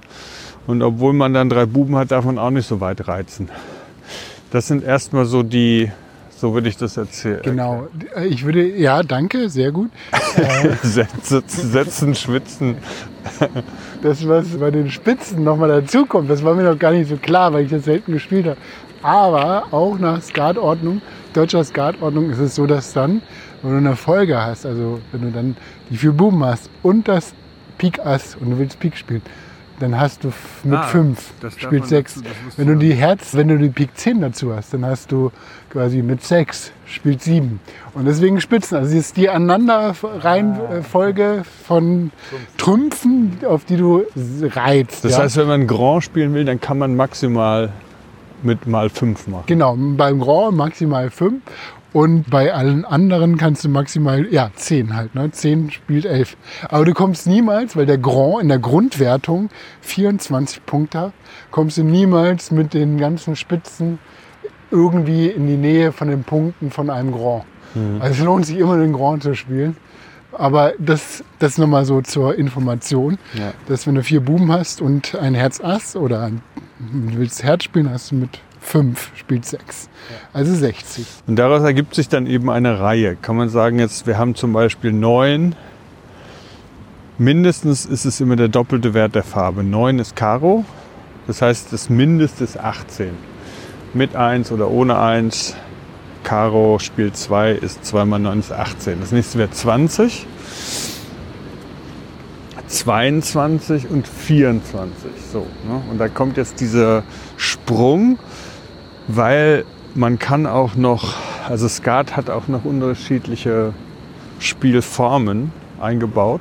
Und obwohl man dann drei Buben hat, darf man auch nicht so weit reizen. Das sind erstmal so die So würde ich das erzählen. Genau. Ich würde, ja, danke, sehr gut. (laughs) Setzen, schwitzen. Das, was bei den Spitzen nochmal dazukommt, das war mir noch gar nicht so klar, weil ich das selten gespielt habe. Aber auch nach Skatordnung, deutscher Skatordnung, ist es so, dass dann, wenn du eine Folge hast, also wenn du dann die vier Buben hast und das Pik Ass und du willst Pik spielen, dann hast du mit Ah, fünf, spielt sechs. dazu- Wenn du du die Herz, wenn du die Pik 10 dazu hast, dann hast du quasi mit sechs, spielt sieben. Und deswegen Spitzen. Also es ist die Aneinanderreihenfolge von Trümpfen, auf die du reizt. Das ja? heißt, wenn man Grand spielen will, dann kann man maximal mit mal fünf machen. Genau, beim Grand maximal fünf und bei allen anderen kannst du maximal, ja, zehn halt, ne? Zehn spielt elf. Aber du kommst niemals, weil der Grand in der Grundwertung 24 Punkte hat, kommst du niemals mit den ganzen Spitzen irgendwie in die Nähe von den Punkten von einem Grand. Also es lohnt sich immer, den Grand zu spielen. Aber das, das nochmal so zur Information, Ja. dass wenn du vier Buben hast und ein Herz Ass oder ein, du willst Herz spielen, hast du mit fünf, spielt sechs. Also 60. Und daraus ergibt sich dann eben eine Reihe. Kann man sagen, jetzt, wir haben zum Beispiel neun. Mindestens ist es immer der doppelte Wert der Farbe. 9 ist Karo, das heißt, das Mindeste ist 18. Mit 1 oder ohne 1. Karo spielt 2 ist 2 mal 9 ist 18. Das nächste wäre 20. 22 und 24. So, ne? Und da kommt jetzt dieser Sprung, weil man kann auch noch, also Skat hat auch noch unterschiedliche Spielformen eingebaut.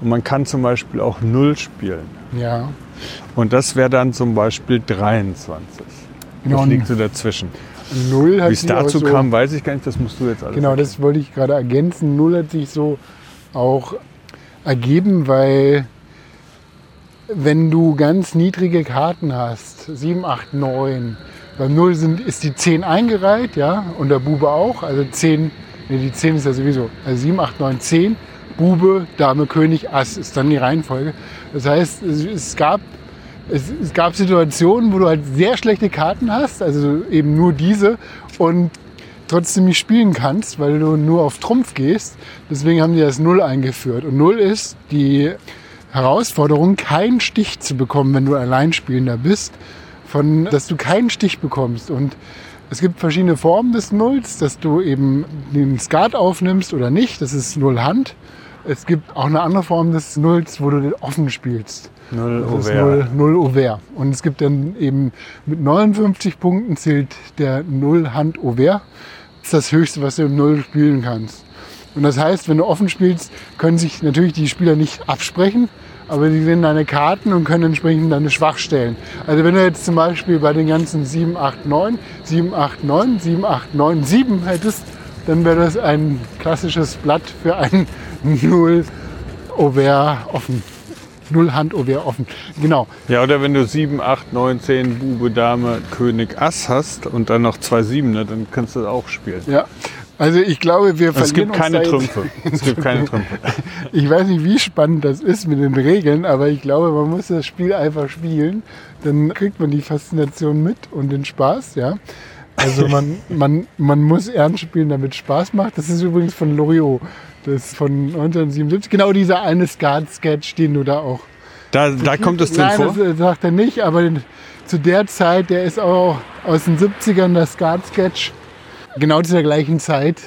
Und man kann zum Beispiel auch Null spielen. Ja. Und das wäre dann zum Beispiel 23. Genau, Das liegt so dazwischen. Null hat Wie es dazu so, kam, weiß ich gar nicht. Das musst du jetzt alles Genau, das wollte ich gerade ergänzen. Null hat sich so auch ergeben, weil wenn du ganz niedrige Karten hast, 7, 8, 9, beim Null sind, ist die 10 eingereiht, ja, und der Bube auch. Also 10, nee, die 10 ist ja sowieso. Also 7, 8, 9, 10, Bube, Dame, König, Ass ist dann die Reihenfolge. Das heißt, es, gab es, es gab Situationen, wo du halt sehr schlechte Karten hast, also eben nur diese und trotzdem nicht spielen kannst, weil du nur auf Trumpf gehst. Deswegen haben die das Null eingeführt. Und Null ist die Herausforderung, keinen Stich zu bekommen, wenn du Alleinspielender bist, von, dass du keinen Stich bekommst. Und es gibt verschiedene Formen des Nulls, dass du eben den Skat aufnimmst oder nicht. Das ist Null Hand. Es gibt auch eine andere Form des Nulls, wo du den offen spielst. Null Das ist Auvert. null, null Auvert. Und es gibt dann eben mit 59 Punkten zählt der Null Hand Auvert. Das ist das Höchste, was du im Null spielen kannst. Und das heißt, wenn du offen spielst, können sich natürlich die Spieler nicht absprechen, aber die sehen deine Karten und können entsprechend deine Schwachstellen. Also wenn du jetzt zum Beispiel bei den ganzen 7, 8, 9, 7, 8, 9, 7, 8, 9, 7 hättest, dann wäre das ein klassisches Blatt für ein (laughs) Null Auvert offen. Null Hand Auvert offen. Genau. Ja, oder wenn du 7, 8, 9, 10, Bube, Dame, König, Ass hast und dann noch zwei Siebener, dann kannst du das auch spielen. Ja. Also ich glaube, wir Es verlieren gibt keine uns Trümpfe. Es gibt keine (laughs) Trümpfe. Ich weiß nicht, wie spannend das ist mit den Regeln, aber ich glaube, man muss das Spiel einfach spielen. Dann kriegt man die Faszination mit und den Spaß, ja. Also man, (laughs) man, man muss ernst spielen, damit es Spaß macht. Das ist übrigens von Loriot. Das ist von 1977. Genau dieser eine Skat-Sketch, den du da auch Da, da kommt es drin Nein, vor. das äh, sagt er nicht, aber den, zu der Zeit, der ist auch aus den 70ern, der Skat-Sketch. Genau zu der gleichen Zeit,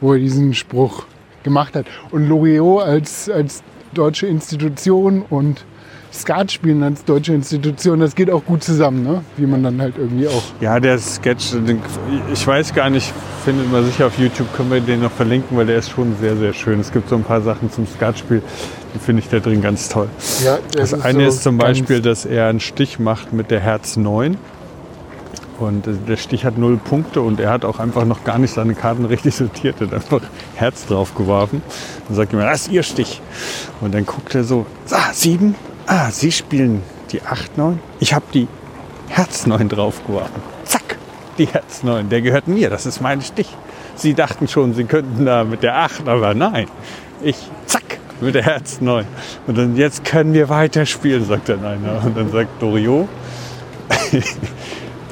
wo er diesen Spruch gemacht hat. Und Loriot als, als deutsche Institution und Skat spielen als deutsche Institution, das geht auch gut zusammen, ne? wie man dann halt irgendwie auch. Ja, der Sketch, den, ich weiß gar nicht, findet man sicher auf YouTube, können wir den noch verlinken, weil der ist schon sehr, sehr schön. Es gibt so ein paar Sachen zum Skatspiel, die finde ich da drin ganz toll. Ja, Das eine ist zum Beispiel, dass er einen Stich macht mit der Herz 9. Und äh, der Stich hat null Punkte und er hat auch einfach noch gar nicht seine Karten richtig sortiert. Er hat einfach Herz drauf geworfen und sagt immer, das ist Ihr Stich. Und dann guckt er so, ah, sieben, ah, Sie spielen die 8, 9. Ich habe die Herz 9 draufgeworfen. Zack, die Herz 9, der gehört mir, das ist mein Stich. Sie dachten schon, Sie könnten da mit der 8, aber nein. Ich, zack, mit der Herz 9. Und dann, jetzt können wir weiterspielen, sagt dann einer. Und dann sagt Doriot, (laughs)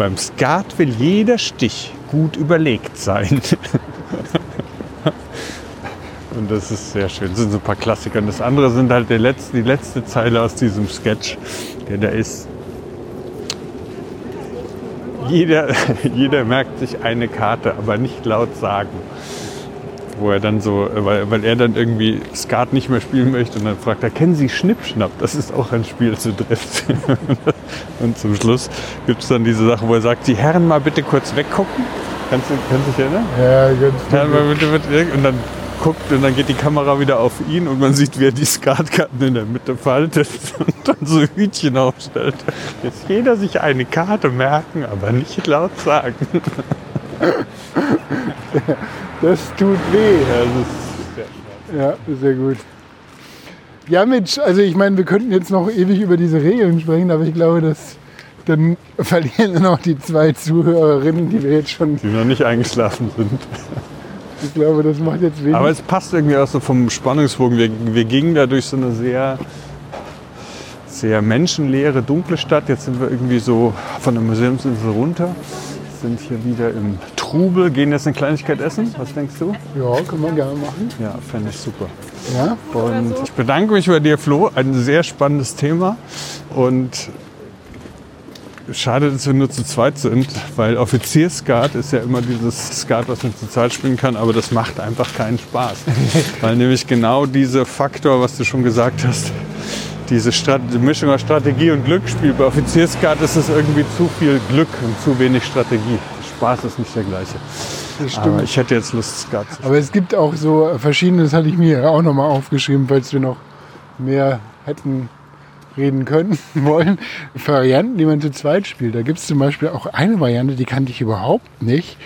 beim Skat will jeder Stich gut überlegt sein. (laughs) Und das ist sehr schön. Das sind so ein paar Klassiker. Und das andere sind halt die letzte, die letzte Zeile aus diesem Sketch, der da ist. Jeder, (laughs) jeder merkt sich eine Karte, aber nicht laut sagen. Wo er dann so, weil, weil er dann irgendwie Skat nicht mehr spielen möchte und dann fragt er, kennen Sie Schnippschnapp? Das ist auch ein Spiel zu dritt. (laughs) und zum Schluss gibt es dann diese Sache, wo er sagt, die Herren mal bitte kurz weggucken. Kannst du, kannst du dich erinnern? Ja, ganz Herren mal bitte, bitte, und dann guckt und dann geht die Kamera wieder auf ihn und man sieht, wie er die Skatkarten in der Mitte faltet und dann so Hütchen aufstellt. Jetzt jeder sich eine Karte merken, aber nicht laut sagen. (laughs) Das tut weh. Ja, das ist sehr Ja, sehr gut. Ja, Mitch, also ich meine, wir könnten jetzt noch ewig über diese Regeln sprechen, aber ich glaube, dass dann verlieren wir (laughs) noch die zwei Zuhörerinnen, die wir jetzt schon, die noch nicht eingeschlafen sind. (laughs) ich glaube, das macht jetzt wenig. Aber es passt irgendwie auch so vom Spannungsbogen. Wir, wir gingen da durch so eine sehr, sehr menschenleere, dunkle Stadt. Jetzt sind wir irgendwie so von der Museumsinsel runter. Sind hier wieder im Trubel, gehen jetzt eine Kleinigkeit essen. Was denkst du? ja, können wir gerne machen. Ja, fände ich super. Ja, Und ich bedanke mich bei dir, Flo. Ein sehr spannendes Thema. Und schade, dass wir nur zu zweit sind, weil Offizierskat ist ja immer dieses Skat, was man zu zweit spielen kann, aber das macht einfach keinen Spaß. (laughs) weil nämlich genau dieser Faktor, was du schon gesagt hast, diese Strat Mischung aus Strategie und Glücksspiel. Bei Offizierskat ist es irgendwie zu viel Glück und zu wenig Strategie. Spaß ist nicht der gleiche. das Aber stimmt. ich hätte jetzt Lust, Skat zu spielen. Aber es gibt auch so verschiedene, das hatte ich mir auch nochmal aufgeschrieben, falls wir noch mehr hätten reden können (laughs) wollen, Varianten, die man zu zweit spielt. Da gibt es zum Beispiel auch eine Variante, die kannte ich überhaupt nicht,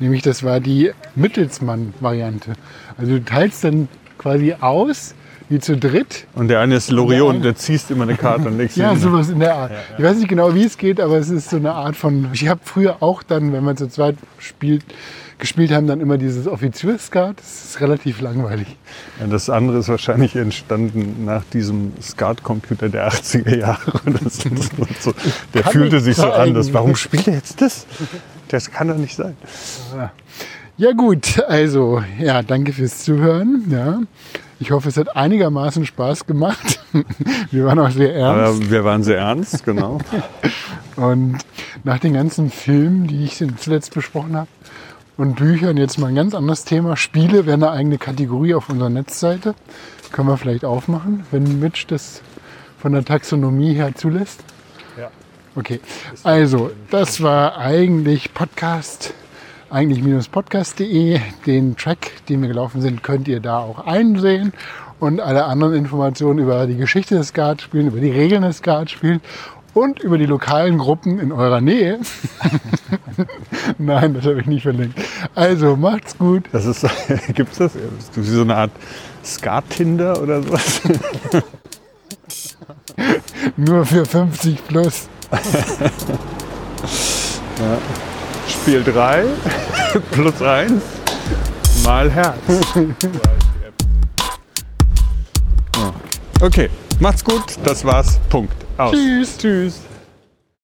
nämlich das war die Mittelsmann-Variante. Also du teilst dann quasi aus, wie zu dritt. Und der eine ist Loriot und der ziehst immer eine Karte und legst (laughs) sie Ja, hin. sowas in der Art. Ich weiß nicht genau, wie es geht, aber es ist so eine Art von. Ich habe früher auch dann, wenn man zu zweit spielt, gespielt haben, dann immer dieses Offizierskat. Das ist relativ langweilig. Ja, das andere ist wahrscheinlich entstanden nach diesem SCART-Computer der 80er Jahre. (laughs) so. So. Der Kann fühlte sich so sein. anders. Warum spielt er jetzt das? Das kann doch nicht sein. Ja gut, also ja, danke fürs Zuhören. Ja. Ich hoffe, es hat einigermaßen Spaß gemacht. (laughs) Wir waren auch sehr ernst. Aber wir waren sehr ernst, genau. (laughs) Und nach den ganzen Filmen, die ich zuletzt besprochen habe, und Büchern, jetzt mal ein ganz anderes Thema. Spiele wäre eine eigene Kategorie auf unserer Netzseite. Können wir vielleicht aufmachen, wenn Mitch das von der Taxonomie her zulässt. Ja. Okay, also das war eigentlich Podcast, eigentlich-podcast.de. Den Track, den wir gelaufen sind, könnt ihr da auch einsehen. Und alle anderen Informationen über die Geschichte des Skatspielen, über die Regeln des Skatspielen und über die lokalen Gruppen in eurer Nähe. (laughs) Nein, das habe ich nicht verlinkt. Also macht's gut. Das ist, (laughs) gibt's das? Ist das wie so eine Art Skat-Tinder oder sowas? (laughs) Nur für 50 plus. Spiel 3 (laughs) plus 1 mal Herz. Okay, macht's gut. Das war's. Punkt. Aus. Tschüss. Tschüss.